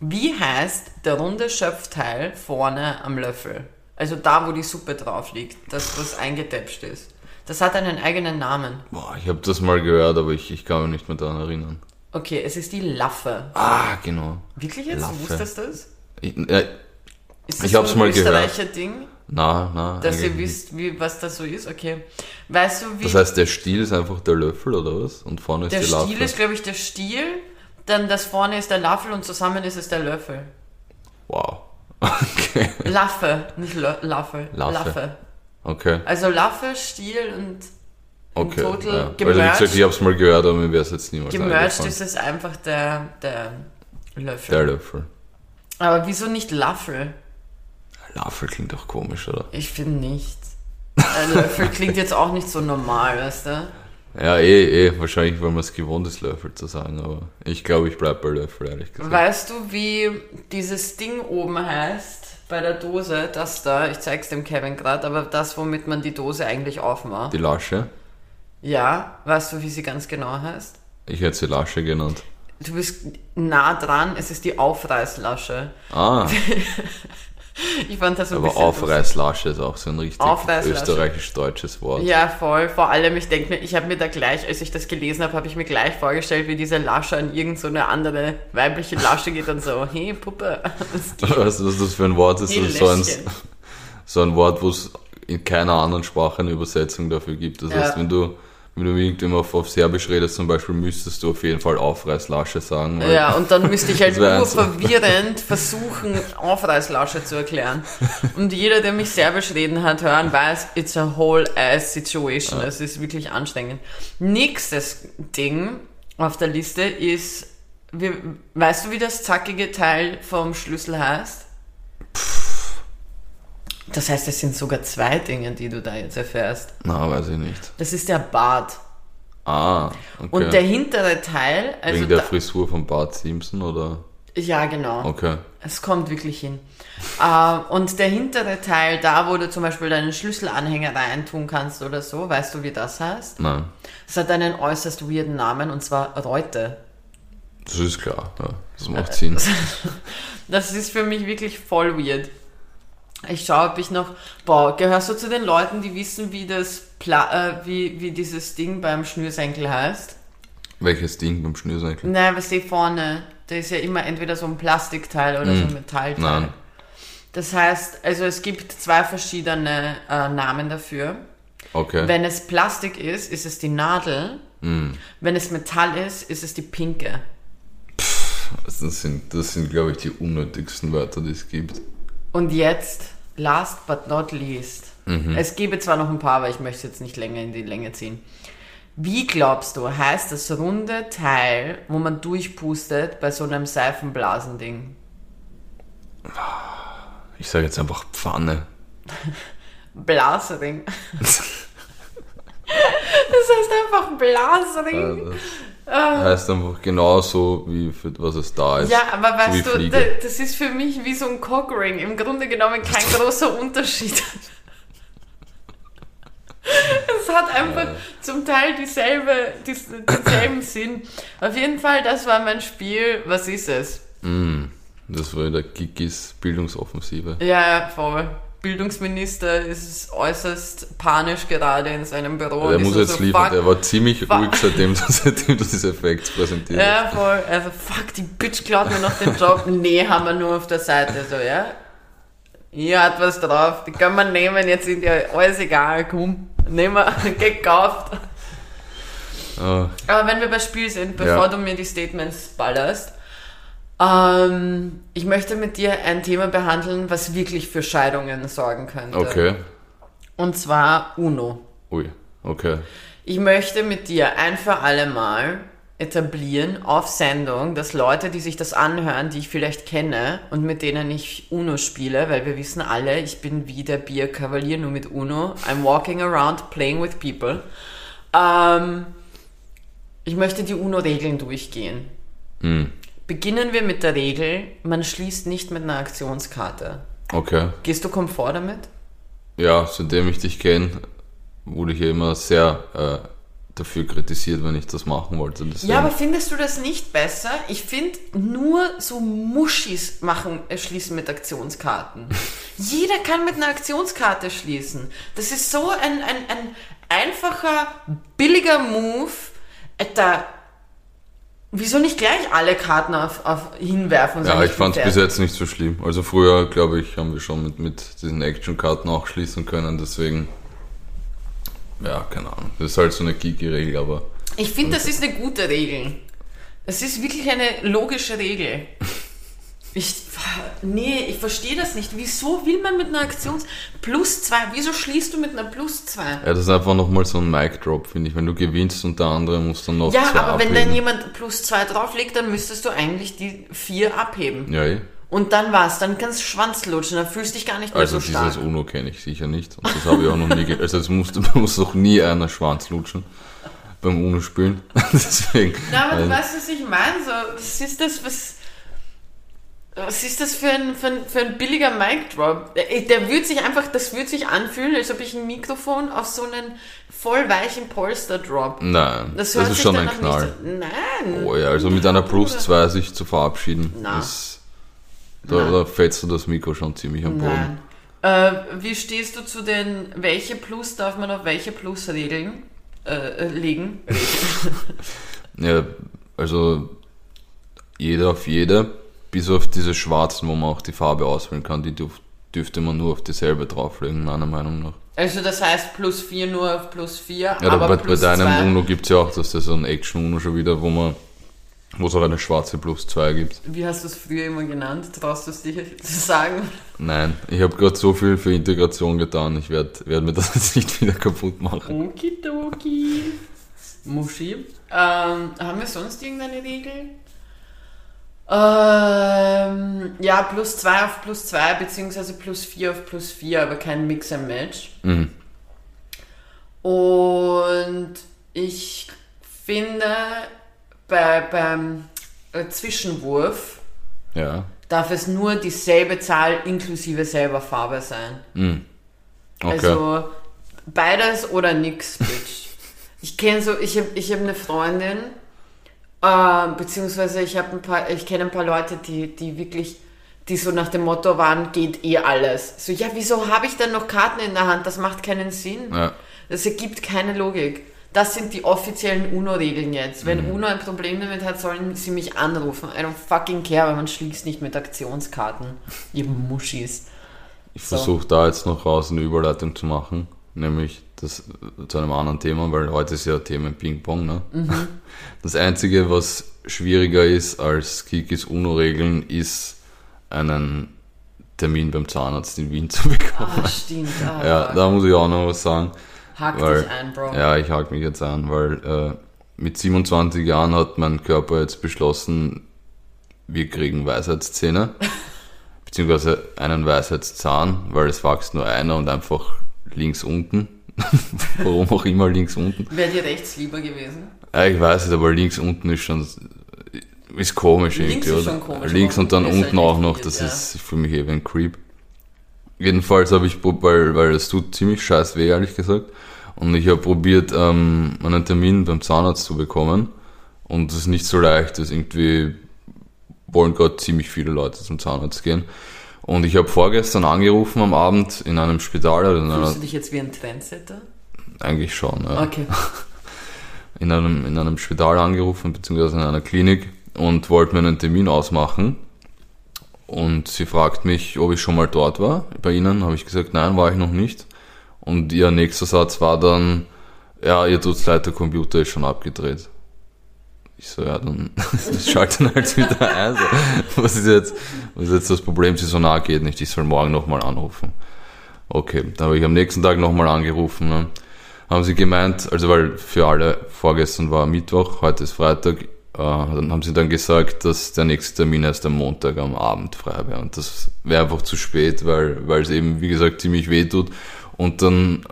wie heißt der runde Schöpfteil vorne am Löffel? Also da, wo die Suppe drauf liegt, das, was eingetäpscht ist. Das hat einen eigenen Namen. Boah, ich habe das mal gehört, aber ich, ich kann mich nicht mehr daran erinnern. Okay, es ist die Laffe. Ah, genau. Wirklich jetzt? Laffe. Wusstest du das? Ich, äh, ist das ich so hab's ein mal gehört. Ding? Na, na. Dass ihr wisst, wie, was das so ist? Okay. Weißt du, wie. Das heißt, der Stiel ist einfach der Löffel oder was? Und vorne ist der die Laffe? Der Stiel ist, glaube ich, der Stiel. Dann das vorne ist der Löffel und zusammen ist es der Löffel. Wow. Okay. Laffe, nicht Löffel. Laffe. Laffe. Okay. Also Laffe, Stiel und okay, Total ja. gemerged. Also wie gesagt, ich habe es mal gehört, aber mir wäre es jetzt niemals Gemerged ist es einfach der, der Löffel. Der Löffel. Aber wieso nicht Laffel? Laffel klingt doch komisch, oder? Ich finde nicht. Ein Löffel klingt jetzt auch nicht so normal, weißt du? Ja, eh, eh. Wahrscheinlich, weil man es gewohnt ist, Löffel zu sagen, aber ich glaube, ich bleibe bei Löffel, ehrlich gesagt. Weißt du, wie dieses Ding oben heißt? bei der Dose, das da, ich zeig's dem Kevin gerade, aber das, womit man die Dose eigentlich aufmacht. Die Lasche? Ja, weißt du, wie sie ganz genau heißt? Ich hätte sie Lasche genannt. Du bist nah dran, es ist die Aufreißlasche. Ah. Ich fand das so ein Aber Aufreißlasche ist auch so ein richtig österreichisch-deutsches Wort. Ja, voll. Vor allem, ich denke mir, ich habe mir da gleich, als ich das gelesen habe, habe ich mir gleich vorgestellt, wie diese Lasche an irgendeine so andere weibliche Lasche geht und so, hey Puppe. Weißt du, was das für ein Wort ist? Hey, so, ein, so ein Wort, wo es in keiner anderen Sprache eine Übersetzung dafür gibt. Das ja. heißt, wenn du wenn du irgendjemand auf, auf Serbisch redest zum Beispiel, müsstest du auf jeden Fall Aufreißlasche sagen. Ja, und dann müsste ich halt nur verwirrend versuchen, Aufreißlasche zu erklären. Und jeder, der mich Serbisch reden hat, hören, weiß, it's a whole ass situation. Es ja. ist wirklich anstrengend. Nächstes Ding auf der Liste ist, wie, weißt du, wie das zackige Teil vom Schlüssel heißt? Das heißt, es sind sogar zwei Dinge, die du da jetzt erfährst. Na, weiß ich nicht. Das ist der Bart. Ah, okay. Und der hintere Teil. Also Wegen der Frisur von Bart Simpson oder? Ja, genau. Okay. Es kommt wirklich hin. uh, und der hintere Teil, da wo du zum Beispiel deinen Schlüsselanhänger reintun kannst oder so, weißt du, wie das heißt? Nein. Es hat einen äußerst weirden Namen und zwar Reute. Das ist klar, ja. Das macht Sinn. das ist für mich wirklich voll weird. Ich schaue, ob ich noch. Boah, gehörst du zu den Leuten, die wissen, wie das Pla äh, wie, wie dieses Ding beim Schnürsenkel heißt? Welches Ding beim Schnürsenkel? Nein, was die vorne. Da ist ja immer entweder so ein Plastikteil oder mm. so ein Metallteil. Nein. Das heißt, also es gibt zwei verschiedene äh, Namen dafür. Okay. Wenn es Plastik ist, ist es die Nadel. Mm. Wenn es Metall ist, ist es die Pinke. Pff, das sind, das sind glaube ich, die unnötigsten Wörter, die es gibt. Und jetzt, last but not least. Mhm. Es gäbe zwar noch ein paar, aber ich möchte es jetzt nicht länger in die Länge ziehen. Wie glaubst du, heißt das runde Teil, wo man durchpustet bei so einem Seifenblasending? Ich sage jetzt einfach Pfanne. Blasering. das heißt einfach Blasering. Ah. Heißt einfach genauso, wie für was es da ist. Ja, aber weißt so du, das ist für mich wie so ein Cockring. Im Grunde genommen kein großer Unterschied. es hat einfach ja. zum Teil dieselbe, dies, denselben Sinn. Auf jeden Fall, das war mein Spiel. Was ist es? Mm, das war der Kikis Bildungsoffensive. Ja, voll. Bildungsminister ist äußerst panisch gerade in seinem Büro. Der muss jetzt so, liefern, der war ziemlich fuck. ruhig, seitdem, seitdem du diese Effekte präsentiert Ja, voll. Also, fuck, die Bitch klaut mir noch den Job. nee, haben wir nur auf der Seite. So, ja. Ihr hat was drauf, die können wir nehmen, jetzt sind ja alles egal, komm, nehmen wir, gekauft. Oh. Aber wenn wir bei Spiel sind, bevor ja. du mir die Statements ballerst, ähm, ich möchte mit dir ein Thema behandeln, was wirklich für Scheidungen sorgen könnte. Okay. Und zwar UNO. Ui, okay. Ich möchte mit dir ein für alle Mal etablieren auf Sendung, dass Leute, die sich das anhören, die ich vielleicht kenne und mit denen ich UNO spiele, weil wir wissen alle, ich bin wie der Bierkavalier nur mit UNO. I'm walking around playing with people. Ähm, ich möchte die UNO-Regeln durchgehen. Mhm. Beginnen wir mit der Regel, man schließt nicht mit einer Aktionskarte. Okay. Gehst du Komfort damit? Ja, seitdem ich dich kenne, wurde ich ja immer sehr äh, dafür kritisiert, wenn ich das machen wollte. Deswegen. Ja, aber findest du das nicht besser? Ich finde, nur so Muschis machen, äh, schließen mit Aktionskarten. Jeder kann mit einer Aktionskarte schließen. Das ist so ein, ein, ein einfacher, billiger Move. Äh, da Wieso nicht gleich alle Karten auf, auf hinwerfen? Ja, ich fand es bis jetzt nicht so schlimm. Also früher, glaube ich, haben wir schon mit, mit diesen Action-Karten auch schließen können, deswegen, ja, keine Ahnung. Das ist halt so eine geeky-Regel, aber... Ich finde, das ist eine gute Regel. Das ist wirklich eine logische Regel. Ich, nee, ich verstehe das nicht. Wieso will man mit einer Aktions plus zwei? Wieso schließt du mit einer plus zwei? Ja, das ist einfach nochmal so ein Mic-Drop, finde ich. Wenn du gewinnst und der andere muss dann noch ja, zwei Ja, aber abheben. wenn dann jemand plus zwei drauflegt, dann müsstest du eigentlich die vier abheben. Ja, eh. Und dann war's, dann kannst du Schwanz lutschen, dann fühlst du dich gar nicht mehr also so stark. Also dieses UNO kenne ich sicher nicht. Und das habe ich auch noch nie Also es muss, muss doch nie einer Schwanz lutschen beim UNO spielen. Deswegen. Na, aber du weißt, was ich meine. So, das ist das, was was ist das für ein, für ein, für ein billiger Mic-Drop? Der, der würde sich einfach, das würde sich anfühlen, als ob ich ein Mikrofon auf so einen voll weichen Polster drop. Nein, das, das ist schon ein Knall. So, nein. Oh ja, also mit einer Plus 2 sich zu verabschieden, ist, da, da fällst du das Mikro schon ziemlich am Boden. Äh, wie stehst du zu den, welche Plus darf man auf welche Plus regeln, äh, legen? ja, also jeder auf jede bis auf diese schwarzen, wo man auch die Farbe auswählen kann, die dürf, dürfte man nur auf dieselbe drauflegen, meiner Meinung nach. Also das heißt plus 4 nur auf plus 4, ja, aber bei, plus bei deinem zwei. Uno gibt es ja auch, dass das so ein Action-Uno schon wieder, wo man wo es auch eine schwarze plus 2 gibt. Wie hast du es früher immer genannt? Traust du es dir zu sagen? Nein, ich habe gerade so viel für Integration getan, ich werde werd mir das jetzt nicht wieder kaputt machen. Okidoki. Muschi. Ähm, haben wir sonst irgendeine Regel? Ähm, ja, plus 2 auf plus 2, beziehungsweise plus 4 auf plus 4, aber kein Mix and Match. Mhm. Und ich finde, bei, beim äh, Zwischenwurf ja. darf es nur dieselbe Zahl inklusive selber Farbe sein. Mhm. Okay. Also beides oder nix, Bitch. ich kenne so, ich habe ich hab eine Freundin, äh, beziehungsweise ich habe ein paar, ich kenne ein paar Leute, die, die wirklich, die so nach dem Motto waren, geht eh alles. So, ja, wieso habe ich dann noch Karten in der Hand? Das macht keinen Sinn. Ja. Das ergibt keine Logik. Das sind die offiziellen UNO-Regeln jetzt. Wenn mhm. UNO ein Problem damit hat, sollen sie mich anrufen. I don't fucking care, weil man schließt nicht mit Aktionskarten. Ihr Muschis. Ich so. versuche da jetzt noch raus eine Überleitung zu machen, nämlich das zu einem anderen Thema, weil heute ist ja Thema Ping-Pong. Ne? Mhm. Das Einzige, was schwieriger ist als Kikis UNO-Regeln, ist einen Termin beim Zahnarzt in Wien zu bekommen. Ah, stimmt. Ah, ja, da muss ich auch noch was sagen. Hack weil, dich ein, Bro. Ja, ich hack mich jetzt ein, weil äh, mit 27 Jahren hat mein Körper jetzt beschlossen, wir kriegen Weisheitszähne. beziehungsweise einen Weisheitszahn, weil es wächst nur einer und einfach links unten. Warum auch immer links unten. Wäre dir rechts lieber gewesen? Ja, ich weiß nicht, aber links unten ist schon ist komisch links irgendwie, ist oder? Komisch, links und dann unten auch noch, das ja. ist für mich eben ein Creep. Jedenfalls habe ich, weil, weil es tut ziemlich scheiß weh, ehrlich gesagt. Und ich habe probiert, ähm, einen Termin beim Zahnarzt zu bekommen. Und es ist nicht so leicht, dass irgendwie wollen gerade ziemlich viele Leute zum Zahnarzt gehen. Und ich habe vorgestern angerufen am Abend in einem Spital. Oder in Fühlst du dich jetzt wie ein Trendsetter? Eigentlich schon, ja. Okay. In einem, in einem Spital angerufen, beziehungsweise in einer Klinik und wollte mir einen Termin ausmachen. Und sie fragt mich, ob ich schon mal dort war. Bei Ihnen habe ich gesagt, nein, war ich noch nicht. Und ihr nächster Satz war dann, ja, ihr tut's leid, der Computer ist schon abgedreht. Ich so, ja, dann schalten halt wieder ein. So, was ist jetzt, was ist jetzt das Problem? Sie so, na, geht nicht, ich soll morgen nochmal anrufen. Okay, dann habe ich am nächsten Tag nochmal angerufen. Ne? Haben sie gemeint, also weil für alle vorgestern war Mittwoch, heute ist Freitag, äh, dann haben sie dann gesagt, dass der nächste Termin erst am Montag am Abend frei wäre. Und das wäre einfach zu spät, weil, weil es eben, wie gesagt, ziemlich weh tut. Und dann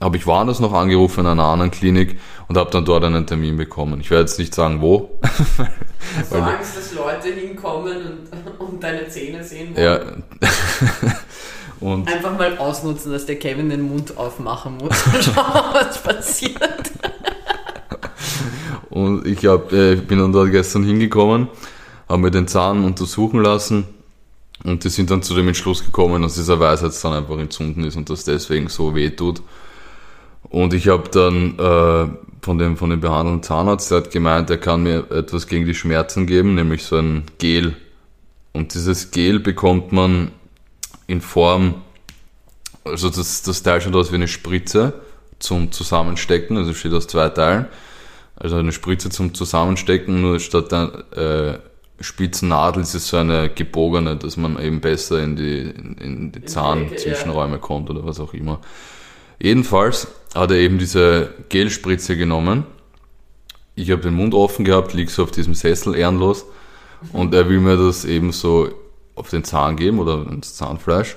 habe ich woanders noch angerufen in einer anderen Klinik und habe dann dort einen Termin bekommen. Ich werde jetzt nicht sagen, wo. Hast du Angst, dass Leute hinkommen und, und deine Zähne sehen wollen? Ja. und Einfach mal ausnutzen, dass der Kevin den Mund aufmachen muss und schauen, was passiert. und ich hab, äh, bin dann dort gestern hingekommen, habe mir den Zahn untersuchen lassen und die sind dann zu dem Entschluss gekommen, dass dieser Weisheitszahn einfach entzünden ist und das deswegen so weh tut. Und ich habe dann äh, von dem, von dem behandelnden Zahnarzt, der hat gemeint, er kann mir etwas gegen die Schmerzen geben, nämlich so ein Gel. Und dieses Gel bekommt man in Form, also das, das Teil schaut aus wie eine Spritze zum Zusammenstecken, also steht aus zwei Teilen. Also eine Spritze zum Zusammenstecken, nur statt der äh, spitzen Nadel ist es so eine gebogene, dass man eben besser in die, in, in die Zahnzwischenräume kommt oder was auch immer. Jedenfalls hat er eben diese Gelspritze genommen. Ich habe den Mund offen gehabt, lieg so auf diesem Sessel ehrenlos und er will mir das eben so auf den Zahn geben oder ins Zahnfleisch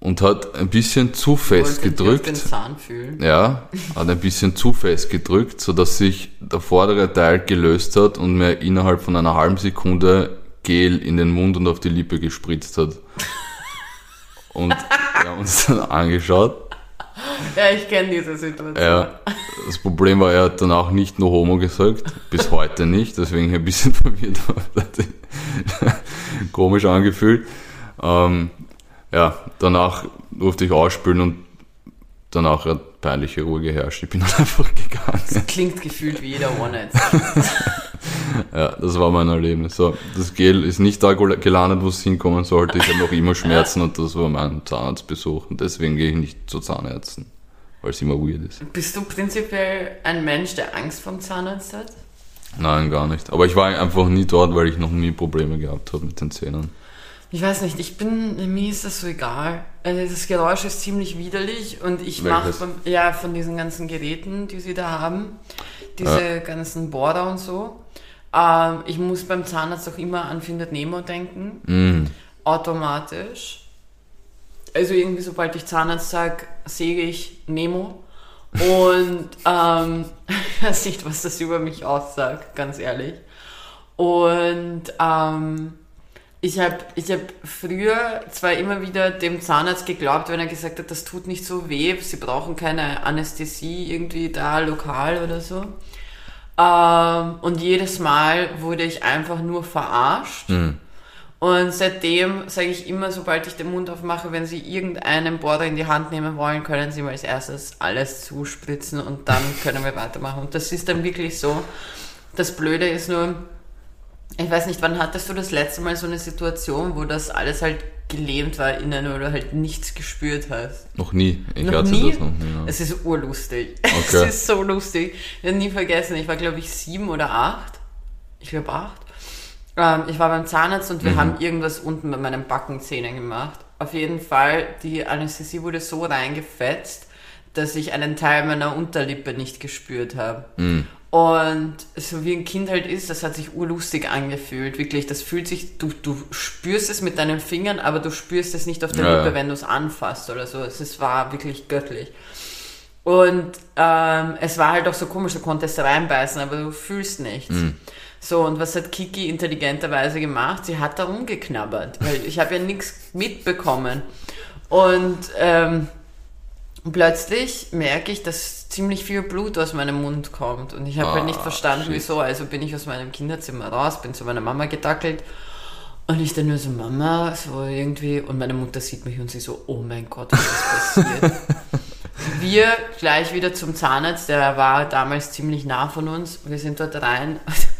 und hat ein bisschen zu fest gedrückt. Den Zahn fühlen. Ja, hat ein bisschen zu fest gedrückt, so dass sich der vordere Teil gelöst hat und mir innerhalb von einer halben Sekunde Gel in den Mund und auf die Lippe gespritzt hat. Und wir haben uns dann angeschaut ja, ich kenne diese Situation. Ja, das Problem war, er hat dann auch nicht nur Homo gesagt, bis heute nicht, deswegen ein bisschen verwirrt, hat komisch angefühlt. Ähm, ja, danach durfte ich ausspülen und danach hat peinliche Ruhe geherrscht. Ich bin dann einfach gegangen. Das klingt gefühlt wie jeder One-Night. ja, das war mein Erlebnis. So, das Gel ist nicht da gelandet, wo es hinkommen sollte. Ich habe noch immer Schmerzen und das war mein Zahnarztbesuch. Und deswegen gehe ich nicht zu Zahnärzten, weil es immer weird ist. Bist du prinzipiell ein Mensch, der Angst vom Zahnarzt hat? Nein, gar nicht. Aber ich war einfach nie dort, weil ich noch nie Probleme gehabt habe mit den Zähnen. Ich weiß nicht, ich bin, mir ist das so egal. Also das Geräusch ist ziemlich widerlich und ich mache ja von diesen ganzen Geräten, die sie da haben, diese ja. ganzen Bohrer und so. Ähm, ich muss beim Zahnarzt auch immer an Findet Nemo denken. Mm. Automatisch. Also irgendwie, sobald ich Zahnarzt sage, sehe ich Nemo. Und ähm, ich weiß nicht, was das über mich aussagt, ganz ehrlich. Und ähm, ich habe ich hab früher zwar immer wieder dem Zahnarzt geglaubt, wenn er gesagt hat, das tut nicht so weh, sie brauchen keine Anästhesie irgendwie da lokal oder so. Ähm, und jedes Mal wurde ich einfach nur verarscht. Mhm. Und seitdem sage ich immer, sobald ich den Mund aufmache, wenn Sie irgendeinen Bohrer in die Hand nehmen wollen, können Sie mir als erstes alles zuspritzen und dann können wir weitermachen. Und das ist dann wirklich so. Das Blöde ist nur, ich weiß nicht, wann hattest du das letzte Mal so eine Situation, wo das alles halt gelähmt war innen oder halt nichts gespürt hast? Noch nie. Ich noch hatte nie? das noch nie. Ja. Es ist urlustig. Okay. Es ist so lustig. Ich habe nie vergessen, ich war glaube ich sieben oder acht. Ich glaube acht. Ähm, ich war beim Zahnarzt und wir mhm. haben irgendwas unten bei meinen Backenzähnen gemacht. Auf jeden Fall, die Anästhesie wurde so reingefetzt, dass ich einen Teil meiner Unterlippe nicht gespürt habe. Mhm. Und so wie ein Kind halt ist, das hat sich urlustig angefühlt. Wirklich, das fühlt sich, du, du spürst es mit deinen Fingern, aber du spürst es nicht auf der ja, Lippe, wenn du es anfasst oder so. Es war wirklich göttlich. Und ähm, es war halt auch so komisch, du konntest reinbeißen, aber du fühlst nichts. Mhm. So, und was hat Kiki intelligenterweise gemacht? Sie hat da rumgeknabbert, weil ich habe ja nichts mitbekommen. Und ähm, plötzlich merke ich, dass ziemlich viel Blut aus meinem Mund kommt. Und ich habe ah, halt nicht ah, verstanden, shit. wieso. Also bin ich aus meinem Kinderzimmer raus, bin zu meiner Mama gedackelt. Und ich dann nur so, Mama, so irgendwie. Und meine Mutter sieht mich und sie so, oh mein Gott, was ist passiert? Wir gleich wieder zum Zahnarzt, der war damals ziemlich nah von uns. Wir sind dort rein.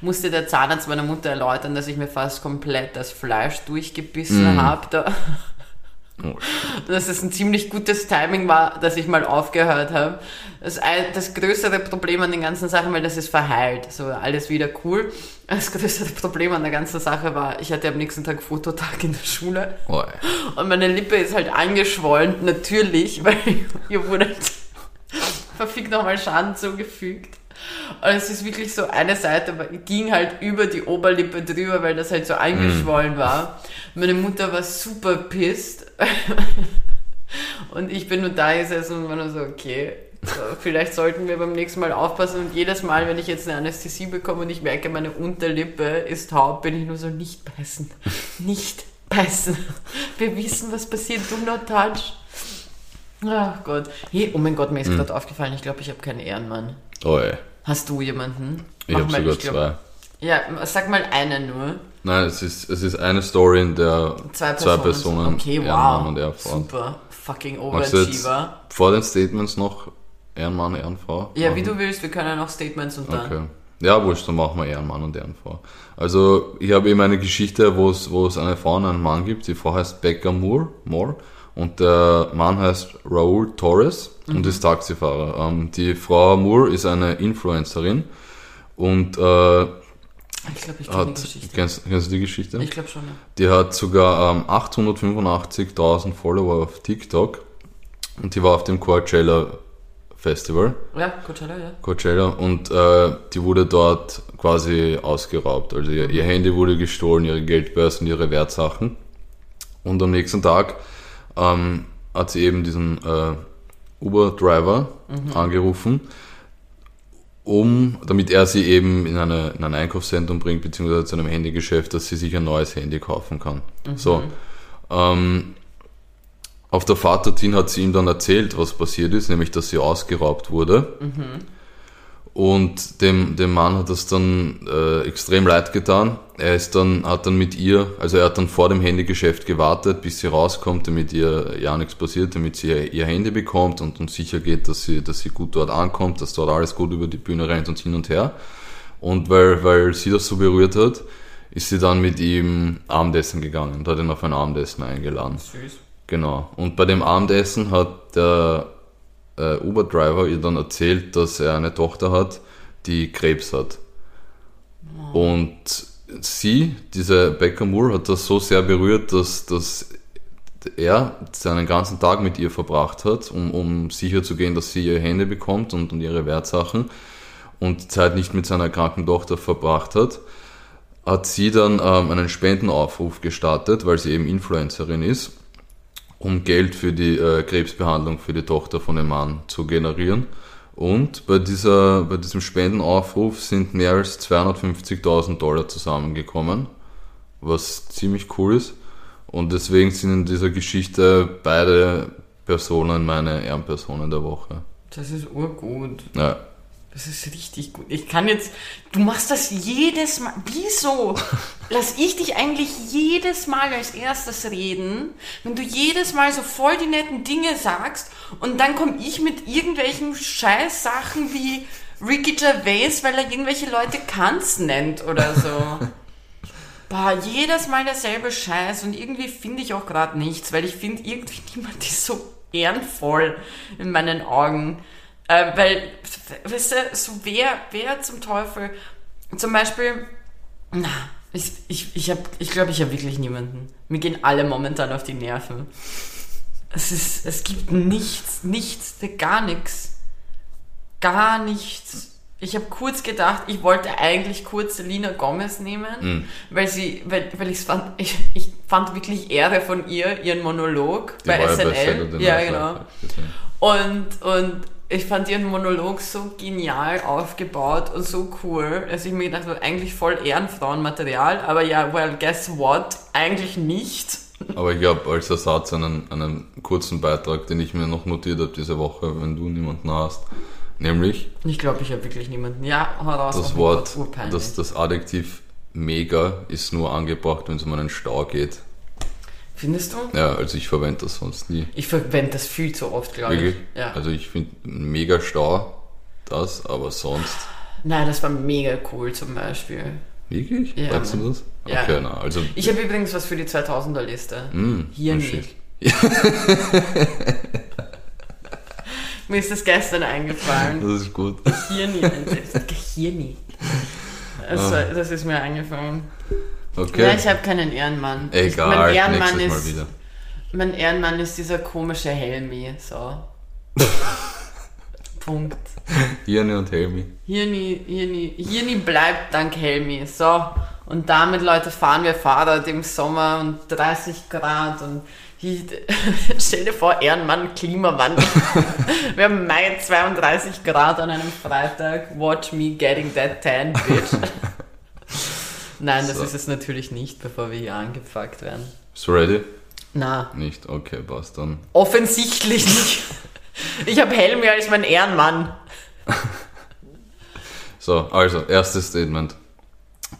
musste der Zahnarzt meiner Mutter erläutern, dass ich mir fast komplett das Fleisch durchgebissen mm. habe. Oh. Dass es ein ziemlich gutes Timing war, dass ich mal aufgehört habe. Das, das größere Problem an den ganzen Sachen, weil das ist verheilt. So alles wieder cool. Das größere Problem an der ganzen Sache war, ich hatte am nächsten Tag Fototag in der Schule. Oh. Und meine Lippe ist halt angeschwollen, natürlich, weil ihr wurde halt verfickt nochmal Schaden zugefügt. Und es ist wirklich so, eine Seite ging halt über die Oberlippe drüber, weil das halt so eingeschwollen mm. war. Meine Mutter war super pisst. und ich bin nur da gesessen und war nur so, okay, so, vielleicht sollten wir beim nächsten Mal aufpassen. Und jedes Mal, wenn ich jetzt eine Anästhesie bekomme und ich merke, meine Unterlippe ist taub, bin ich nur so, nicht beißen. Nicht beißen. Wir wissen, was passiert. Do not touch. Ach Gott. Hey, oh mein Gott, mir ist mhm. gerade aufgefallen, ich glaube, ich habe keinen Ehrenmann. Oh ey. Hast du jemanden? Ich habe sogar ich glaub, zwei. Ja, sag mal eine nur. Nein, es ist, es ist eine Story, in der zwei Personen, zwei Personen okay, wow. und Ehrenfrau. Super, fucking Overachiever. Vor den Statements noch Ehrenmann, Ehrenfrau? Ja, machen? wie du willst, wir können ja noch Statements und dann. Okay. Ja, wurscht, dann machen wir Ehrenmann und Ehrenfrau. Also, ich habe eben eine Geschichte, wo es, wo es eine Frau und einen Mann gibt. Die Frau heißt Becca Moore, Moore und der Mann heißt Raúl Torres mhm. und ist Taxifahrer. Ähm, die Frau Moore ist eine Influencerin und äh, ich glaube, ich kenne die Geschichte. Kennst, kennst, du die Geschichte? Ich glaube schon, ja. Die hat sogar ähm, 885.000 Follower auf TikTok und die war auf dem Coachella Festival. Ja, Coachella, ja. Coachella und äh, die wurde dort quasi ausgeraubt. Also ihr, ihr Handy wurde gestohlen, ihre Geldbörsen, ihre Wertsachen. Und am nächsten Tag ähm, hat sie eben diesen äh, Uber-Driver mhm. angerufen, um, damit er sie eben in, eine, in ein Einkaufszentrum bringt, beziehungsweise zu einem Handygeschäft, dass sie sich ein neues Handy kaufen kann. Mhm. So. Ähm, auf der Fahrt dorthin hat sie ihm dann erzählt, was passiert ist, nämlich dass sie ausgeraubt wurde. Mhm. Und dem, dem Mann hat das dann äh, extrem leid getan. Er ist dann, hat dann mit ihr, also er hat dann vor dem Handygeschäft gewartet, bis sie rauskommt, damit ihr ja nichts passiert, damit sie ihr Handy bekommt und, und sicher geht, dass sie, dass sie gut dort ankommt, dass dort alles gut über die Bühne rennt und hin und her. Und weil, weil sie das so berührt hat, ist sie dann mit ihm Abendessen gegangen und hat ihn auf ein Abendessen eingeladen. Süß. Genau. Und bei dem Abendessen hat der äh, Uber-Driver ihr dann erzählt, dass er eine Tochter hat, die Krebs hat. Oh. Und sie, diese Becca Moore, hat das so sehr berührt, dass, dass er seinen ganzen Tag mit ihr verbracht hat, um, um sicher zu gehen, dass sie ihre Hände bekommt und, und ihre Wertsachen und Zeit nicht mit seiner kranken Tochter verbracht hat, hat sie dann ähm, einen Spendenaufruf gestartet, weil sie eben Influencerin ist um Geld für die äh, Krebsbehandlung für die Tochter von dem Mann zu generieren. Und bei, dieser, bei diesem Spendenaufruf sind mehr als 250.000 Dollar zusammengekommen, was ziemlich cool ist. Und deswegen sind in dieser Geschichte beide Personen meine Ehrenpersonen der Woche. Das ist urgut. Ja. Das ist richtig gut. Ich kann jetzt, du machst das jedes Mal. Wieso? Lass ich dich eigentlich jedes Mal als erstes reden, wenn du jedes Mal so voll die netten Dinge sagst und dann komme ich mit irgendwelchen Scheißsachen wie Ricky Gervais, weil er irgendwelche Leute Kanz nennt oder so. Boah, jedes Mal derselbe Scheiß und irgendwie finde ich auch gerade nichts, weil ich finde irgendwie niemand ist so ehrenvoll in meinen Augen. Äh, weil, weißt du, so wer, wer zum Teufel, zum Beispiel, na, ich, ich, ich, hab, ich glaube, ich habe wirklich niemanden. Mir gehen alle momentan auf die Nerven. Es, ist, es gibt nichts, nichts, gar nichts. Gar nichts. Ich habe kurz gedacht, ich wollte eigentlich kurz Selina Gomez nehmen, mm. weil sie, weil, weil ich fand, ich, ich fand wirklich Ehre von ihr, ihren Monolog Die bei SNL. Ja, genau. Und, und ich fand ihren Monolog so genial aufgebaut und so cool, dass ich mir gedacht habe, eigentlich voll Ehrenfrauenmaterial, aber ja, well, guess what? Eigentlich nicht. Aber ich habe als Ersatz einen, einen kurzen Beitrag, den ich mir noch notiert habe diese Woche, wenn du niemanden hast. Nämlich. Ich glaube, ich habe wirklich niemanden. Ja, heraus. Das Wort, das, das Adjektiv mega ist nur angebracht, wenn es um einen Stau geht. Findest du? Ja, also ich verwende das sonst nie. Ich verwende das viel zu oft, glaube ich. Ja. Also ich finde mega Stau das, aber sonst. Nein, das war mega cool zum Beispiel. Wirklich? Ja, Weißt du das? Ja. Okay, na, also. Ich habe übrigens was für die 2000er Liste. Mm, Hier oh, nicht. Mir ist das gestern eingefallen. Das ist gut. Hirni. Hirni. Also, das ist mir eingefallen. Okay. Ja, ich habe keinen Ehrenmann. Egal, Ich, mein Ehrenmann nächstes Mal ist, wieder. Mein Ehrenmann ist dieser komische Helmi. So. Punkt. Hirne und Helmi. Hirni, Hirni, Hirni bleibt dank Helmi. So. Und damit, Leute, fahren wir Fahrrad im Sommer und 30 Grad und stell dir vor, Ehrenmann, Klimawandel. wir haben Mai 32 Grad an einem Freitag. Watch me getting that tan, bitch. Nein, das So. ist es natürlich nicht, bevor wir hier angefuckt werden. Bist du ready? Na, Nicht? Okay, passt dann. offensichtlich nicht. Ich habe Helmi als mein Ehrenmann. So, also, erstes Statement.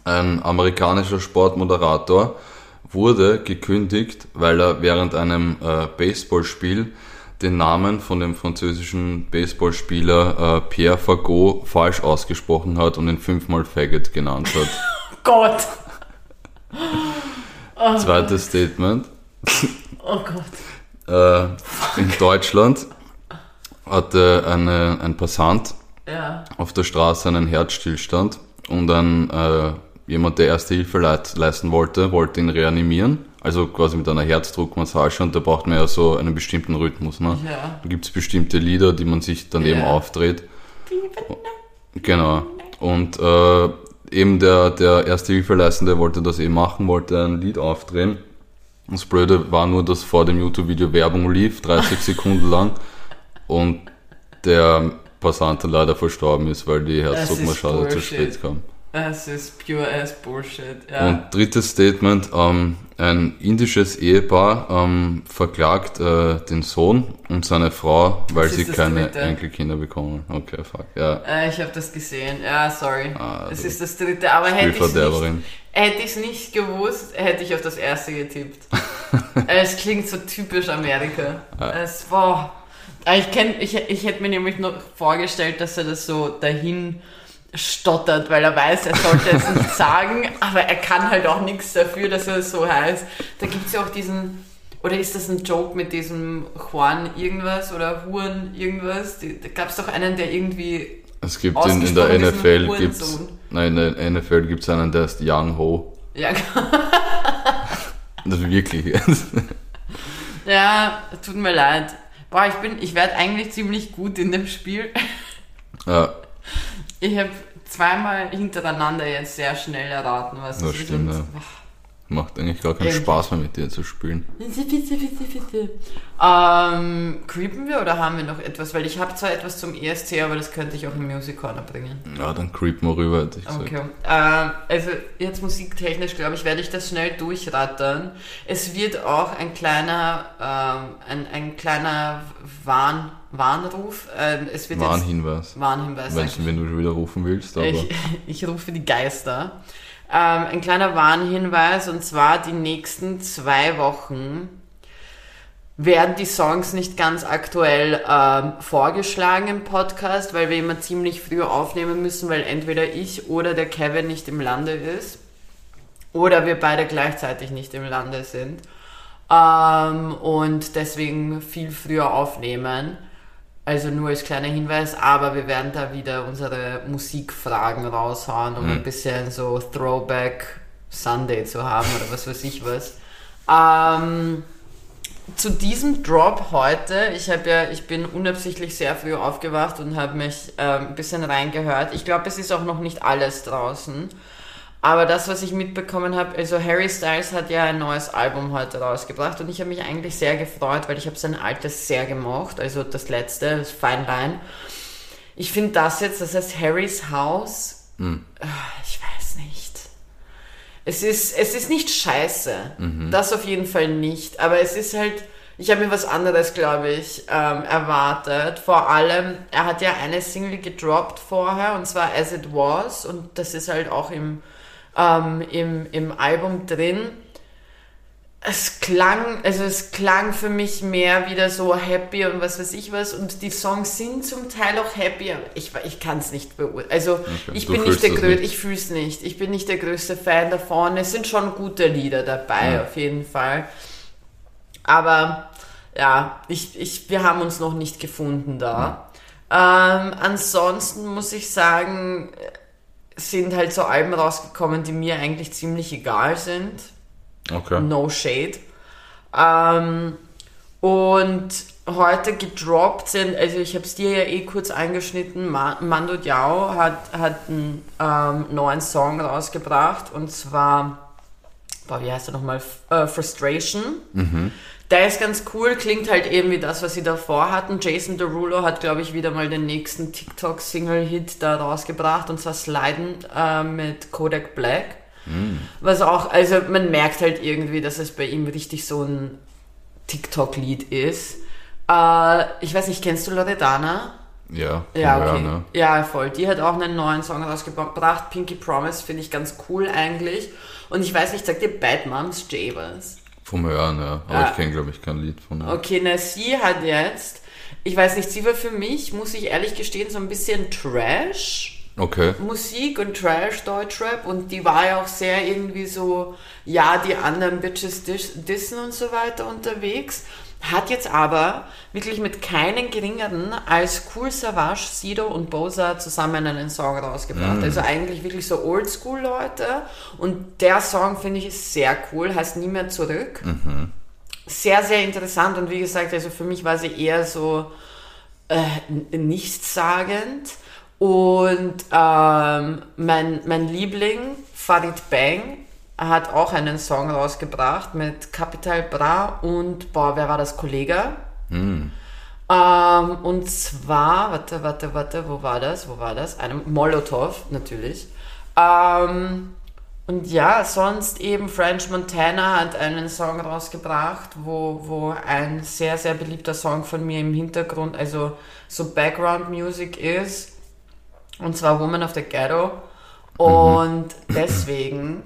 Ein amerikanischer Sportmoderator wurde gekündigt, weil er während einem äh, Baseballspiel den Namen von dem französischen Baseballspieler äh, Pierre Fagot falsch ausgesprochen hat und ihn fünfmal Faggot genannt hat. Gott. Zweites Statement. Oh Gott. Äh, in Deutschland hatte eine, ein Passant Ja. auf der Straße einen Herzstillstand und ein, äh, jemand, der Erste Hilfe leisten wollte, wollte ihn reanimieren. Also quasi mit einer Herzdruckmassage und da braucht man ja so einen bestimmten Rhythmus. Ne? Ja. Da gibt es bestimmte Lieder, die man sich dann eben Ja. aufdreht. Genau. Und äh, eben der, der Erste Hilfeleistende wollte das eben machen, wollte ein Lied aufdrehen. Das Blöde war nur, dass vor dem YouTube-Video Werbung lief, 30 Sekunden lang. Und der Passant dann leider verstorben ist, weil die Herzdruckmassage zu spät kam. Es ist pure ass Bullshit. Ja. Und drittes Statement, ähm, ein indisches Ehepaar ähm, verklagt äh, den Sohn und seine Frau, weil sie keine dritte. Enkelkinder bekommen. Okay, fuck. Ja, Äh, ich habe das gesehen. Ja, sorry. Ah, es ist das dritte, aber hätte ich Spielverderberin. nicht, hätte ich's nicht gewusst, hätte ich auf das erste getippt. es klingt so typisch Amerika. Es war. Ich, kenn, ich, ich hätte mir nämlich noch vorgestellt, dass er das so dahin stottert, weil er weiß, er sollte es nicht sagen, aber er kann halt auch nichts dafür, dass er so heißt. Da gibt es ja auch diesen, oder ist das ein Joke mit diesem Juan irgendwas oder Juan irgendwas? Die, da gab es doch einen, der irgendwie Es gibt in, in der NFL gibt's, nein, in der NFL gibt's einen, der ist Young Ho. Ja, Das ist wirklich. ja, tut mir leid. Boah, ich bin, ich werde eigentlich ziemlich gut in dem Spiel. ja, Ich habe zweimal hintereinander jetzt sehr schnell erraten, was Das es ist. stimmt, und- ja. Macht eigentlich gar keinen Irgendwie. Spaß mehr mit dir zu spielen. Bitte, bitte, bitte, bitte. Ähm, creepen wir oder haben wir noch etwas? Weil ich habe zwar etwas zum ESC, aber das könnte ich auch im Music Corner bringen. Ja, dann creep mal rüber, hätte ich gesagt. Okay. Ähm, also jetzt musiktechnisch, glaube ich, werde ich das schnell durchrattern. Es wird auch ein kleiner, ähm, ein, ein kleiner Warn, Warnruf. Ähm, es wird Warnhinweis. jetzt Warnhinweis. Wenn, wenn du schon wieder rufen willst, aber. ich, ich rufe die Geister. Ähm, ein kleiner Warnhinweis und zwar die nächsten zwei Wochen werden die Songs nicht ganz aktuell ähm, vorgeschlagen im Podcast, weil wir immer ziemlich früh aufnehmen müssen, weil entweder ich oder der Kevin nicht im Lande ist oder wir beide gleichzeitig nicht im Lande sind ähm, und deswegen viel früher aufnehmen. Also nur als kleiner Hinweis, aber wir werden da wieder unsere Musikfragen raushauen, um ein bisschen so Throwback Sunday zu haben oder was weiß ich was. Ähm, zu diesem Drop heute, ich habe ja, ich bin unabsichtlich sehr früh aufgewacht und habe mich ähm, ein bisschen reingehört. Ich glaube, es ist auch noch nicht alles draußen. Aber das, was ich mitbekommen habe, also Harry Styles hat ja ein neues Album heute rausgebracht und ich habe mich eigentlich sehr gefreut, weil ich habe sein altes sehr gemocht, also das letzte, das Fine Line. Ich finde das jetzt, das heißt Harrys Haus, ah, ich weiß nicht. Es ist, es ist nicht scheiße. Mhm. Das auf jeden Fall nicht. Aber es ist halt, ich habe mir was anderes, glaube ich, ähm, erwartet. Vor allem, er hat ja eine Single gedroppt vorher, und zwar As It Was. Und das ist halt auch im, ähm, im, im Album drin es klang, also es klang für mich mehr wieder so happy und was weiß ich was und die Songs sind zum Teil auch happy, ich, ich kann es nicht beurteilen. Also okay. ich bin nicht der größte, ich fühle es nicht. Ich bin nicht der größte Fan davon. Es sind schon gute Lieder dabei, ja. auf jeden Fall. Aber ja, ich, ich, wir haben uns noch nicht gefunden da. Ja. Ähm, ansonsten muss ich sagen, sind halt so Alben rausgekommen, die mir eigentlich ziemlich egal sind Okay. No Shade. Ähm, und heute gedroppt sind, also ich habe es dir ja eh kurz angeschnitten, Mando Diao hat, hat einen ähm, neuen Song rausgebracht und zwar, boah, wie heißt er nochmal? Uh, Frustration. Mhm. Der ist ganz cool, klingt halt eben wie das, was sie davor hatten. Jason Derulo hat, glaube ich, wieder mal den nächsten TikTok-Single-Hit da rausgebracht und zwar Sliden äh, mit Kodak Black. Was auch, also man merkt halt irgendwie, dass es bei ihm richtig so ein TikTok-Lied ist. Äh, ich weiß nicht, kennst du Loredana? Ja, ja, okay. Ne? ja, voll. Die hat auch einen neuen Song rausgebracht. Pinky Promise finde ich ganz cool eigentlich. Und ich weiß nicht, sagt dir Bad Moms J was? Vom Hören, ja. Aber ja. ich kenne, glaube ich, kein Lied von ihr. Okay, na, sie hat jetzt, ich weiß nicht, sie war für mich, muss ich ehrlich gestehen, so ein bisschen Trash okay. Musik und Trash Deutschrap und die war ja auch sehr irgendwie so, ja, die anderen Bitches dissen und so weiter unterwegs. Hat jetzt aber wirklich mit keinen geringeren als Cool Savage, Sido und Bosa zusammen einen Song rausgebracht. Mm. Also eigentlich wirklich so Oldschool-Leute. Und der Song finde ich ist sehr cool, heißt Nie mehr zurück. Mhm. Sehr, sehr interessant und wie gesagt, also für mich war sie eher so äh, nichtssagend. Und ähm, mein, mein Liebling, Farid Bang, hat auch einen Song rausgebracht mit Capital Bra und, boah, wer war das? Kollege? Mm. Ähm, und zwar, warte, warte, warte, wo war das? Wo war das? Einem Molotow, natürlich. Ähm, und ja, sonst eben French Montana hat einen Song rausgebracht, wo, wo ein sehr, sehr beliebter Song von mir im Hintergrund, also so Background Music ist. Und zwar Woman of the Ghetto. Und mhm. deswegen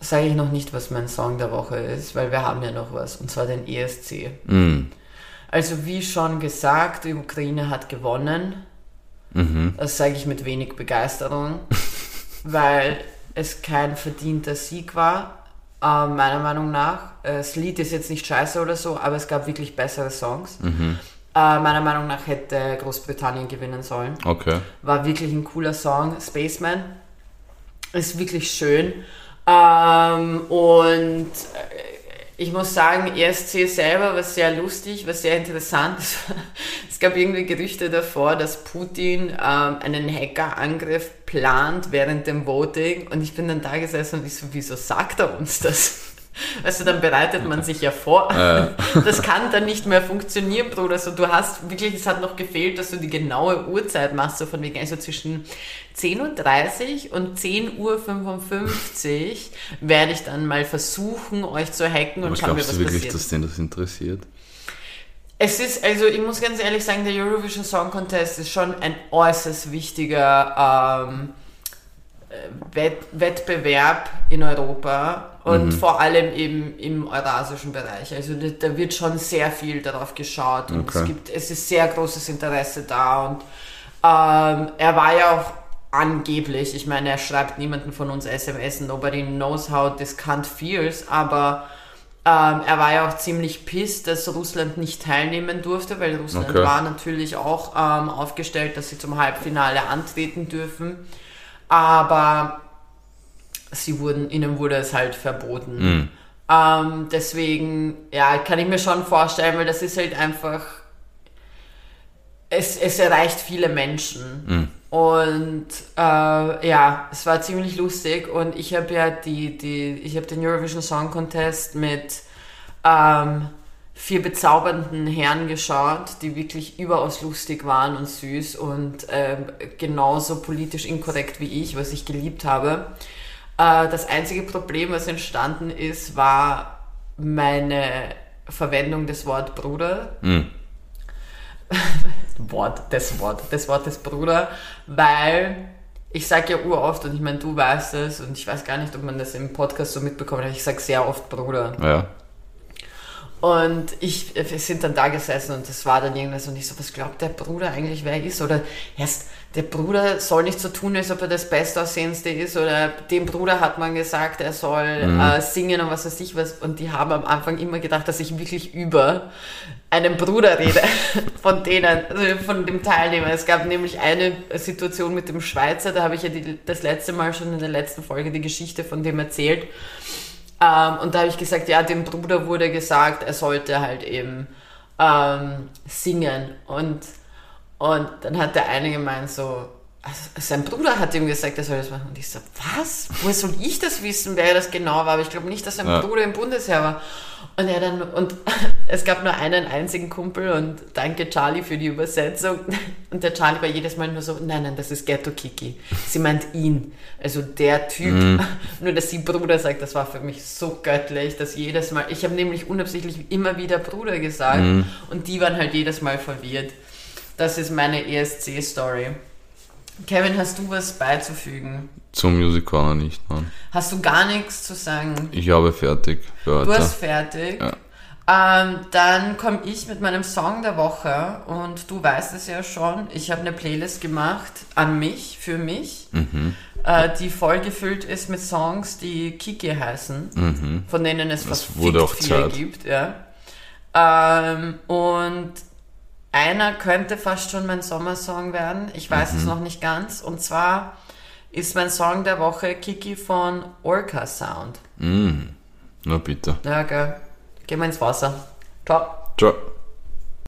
sage ich noch nicht, was mein Song der Woche ist, weil wir haben ja noch was, und zwar den ESC. Mhm. Also wie schon gesagt, die Ukraine hat gewonnen. Mhm. Das sage ich mit wenig Begeisterung, weil es kein verdienter Sieg war, äh, meiner Meinung nach. Das Lied ist jetzt nicht scheiße oder so, aber es gab wirklich bessere Songs. Mhm. Äh, meiner Meinung nach hätte Großbritannien gewinnen sollen. Okay. War wirklich ein cooler Song. Spaceman ist wirklich schön. Ähm, und äh, ich muss sagen, ESC selber war sehr lustig, war sehr interessant. es gab irgendwie Gerüchte davor, dass Putin ähm, einen Hackerangriff plant während dem Voting. Und ich bin dann da gesessen und ich so, wieso sagt er uns das? Also dann bereitet man sich ja vor. Äh. Das kann dann nicht mehr funktionieren, Bruder. Also du hast wirklich, es hat noch gefehlt, dass du die genaue Uhrzeit machst, so von wegen, also zwischen 10.30 Uhr und 10.55 Uhr werde ich dann mal versuchen, euch zu hacken und schauen, was du wirklich, passiert. dass den das interessiert? Es ist, also ich muss ganz ehrlich sagen, der Eurovision Song Contest ist schon ein äußerst wichtiger ähm, Wett Wettbewerb in Europa und mhm. vor allem eben im eurasischen Bereich. Also da wird schon sehr viel darauf geschaut und okay. es gibt, es ist sehr großes Interesse da und ähm, er war ja auch angeblich, ich meine, er schreibt niemanden von uns SMS, nobody knows how this cunt feels, aber ähm, er war ja auch ziemlich pissed, dass Russland nicht teilnehmen durfte, weil Russland okay. war natürlich auch ähm, aufgestellt, dass sie zum Halbfinale antreten dürfen aber sie wurden, ihnen wurde es halt verboten. Mhm. Ähm, deswegen, ja, kann ich mir schon vorstellen, weil das ist halt einfach, es, es erreicht viele Menschen. Mhm. Und äh, ja, es war ziemlich lustig und ich habe ja die, die, ich habe den Eurovision Song Contest mit ähm, vier bezaubernden Herren geschaut, die wirklich überaus lustig waren und süß und äh, genauso politisch inkorrekt wie ich, was ich geliebt habe. Äh, das einzige Problem, was entstanden ist, war meine Verwendung des Wort Bruder. Mhm. Wort, das Wort, das Wort des Bruder, weil ich sage ja uroft und ich meine, du weißt es und ich weiß gar nicht, ob man das im Podcast so mitbekommt, aber ich sage sehr oft Bruder. Ja. Und ich, wir sind dann da gesessen und das war dann irgendwas und ich so, was glaubt der Bruder eigentlich, wer er ist? Oder erst, der Bruder soll nicht so tun, als ob er das Bestaussehendste ist oder dem Bruder hat man gesagt, er soll mhm. äh, singen und was weiß ich was. Und die haben am Anfang immer gedacht, dass ich wirklich über einen Bruder rede von denen, also von dem Teilnehmer. Es gab nämlich eine Situation mit dem Schweizer, da habe ich ja die, das letzte Mal schon in der letzten Folge die Geschichte von dem erzählt. Ähm, und da habe ich gesagt, ja, dem Bruder wurde gesagt, er sollte halt eben ähm, singen. Und, und dann hat der eine gemeint so, also sein Bruder hat ihm gesagt, er soll das machen. Und ich so, was? Woher soll ich das wissen, wer das genau war? Aber ich glaube nicht, dass sein ja. Bruder im Bundesheer war. Und er dann, und es gab nur einen einzigen Kumpel und danke Charlie für die Übersetzung. Und der Charlie war jedes Mal nur so, nein, nein, das ist Ghetto Kiki. Sie meint ihn. Also der Typ. Mhm. Nur, dass sie Bruder sagt, das war für mich so göttlich, dass jedes Mal, ich habe nämlich unabsichtlich immer wieder Bruder gesagt mhm. und die waren halt jedes Mal verwirrt. Das ist meine ESC-Story. Kevin, hast du was beizufügen? Zum Music Corner nicht, nein. Hast du gar nichts zu sagen? Ich habe fertig. Für Du hast fertig? Ja. Ähm, dann komme ich mit meinem Song der Woche und du weißt es ja schon, ich habe eine Playlist gemacht an mich, für mich, mhm. äh, die vollgefüllt ist mit Songs, die Kiki heißen, mhm. von denen es fast viele Zeit. gibt. Ja. Ähm, und einer könnte fast schon mein Sommersong werden. Ich weiß mhm. es noch nicht ganz. Und zwar ist mein Song der Woche Kiki von Orca Sound. Mm. Na bitte. Ja, gell. Gehen wir ins Wasser. Ciao. Ciao.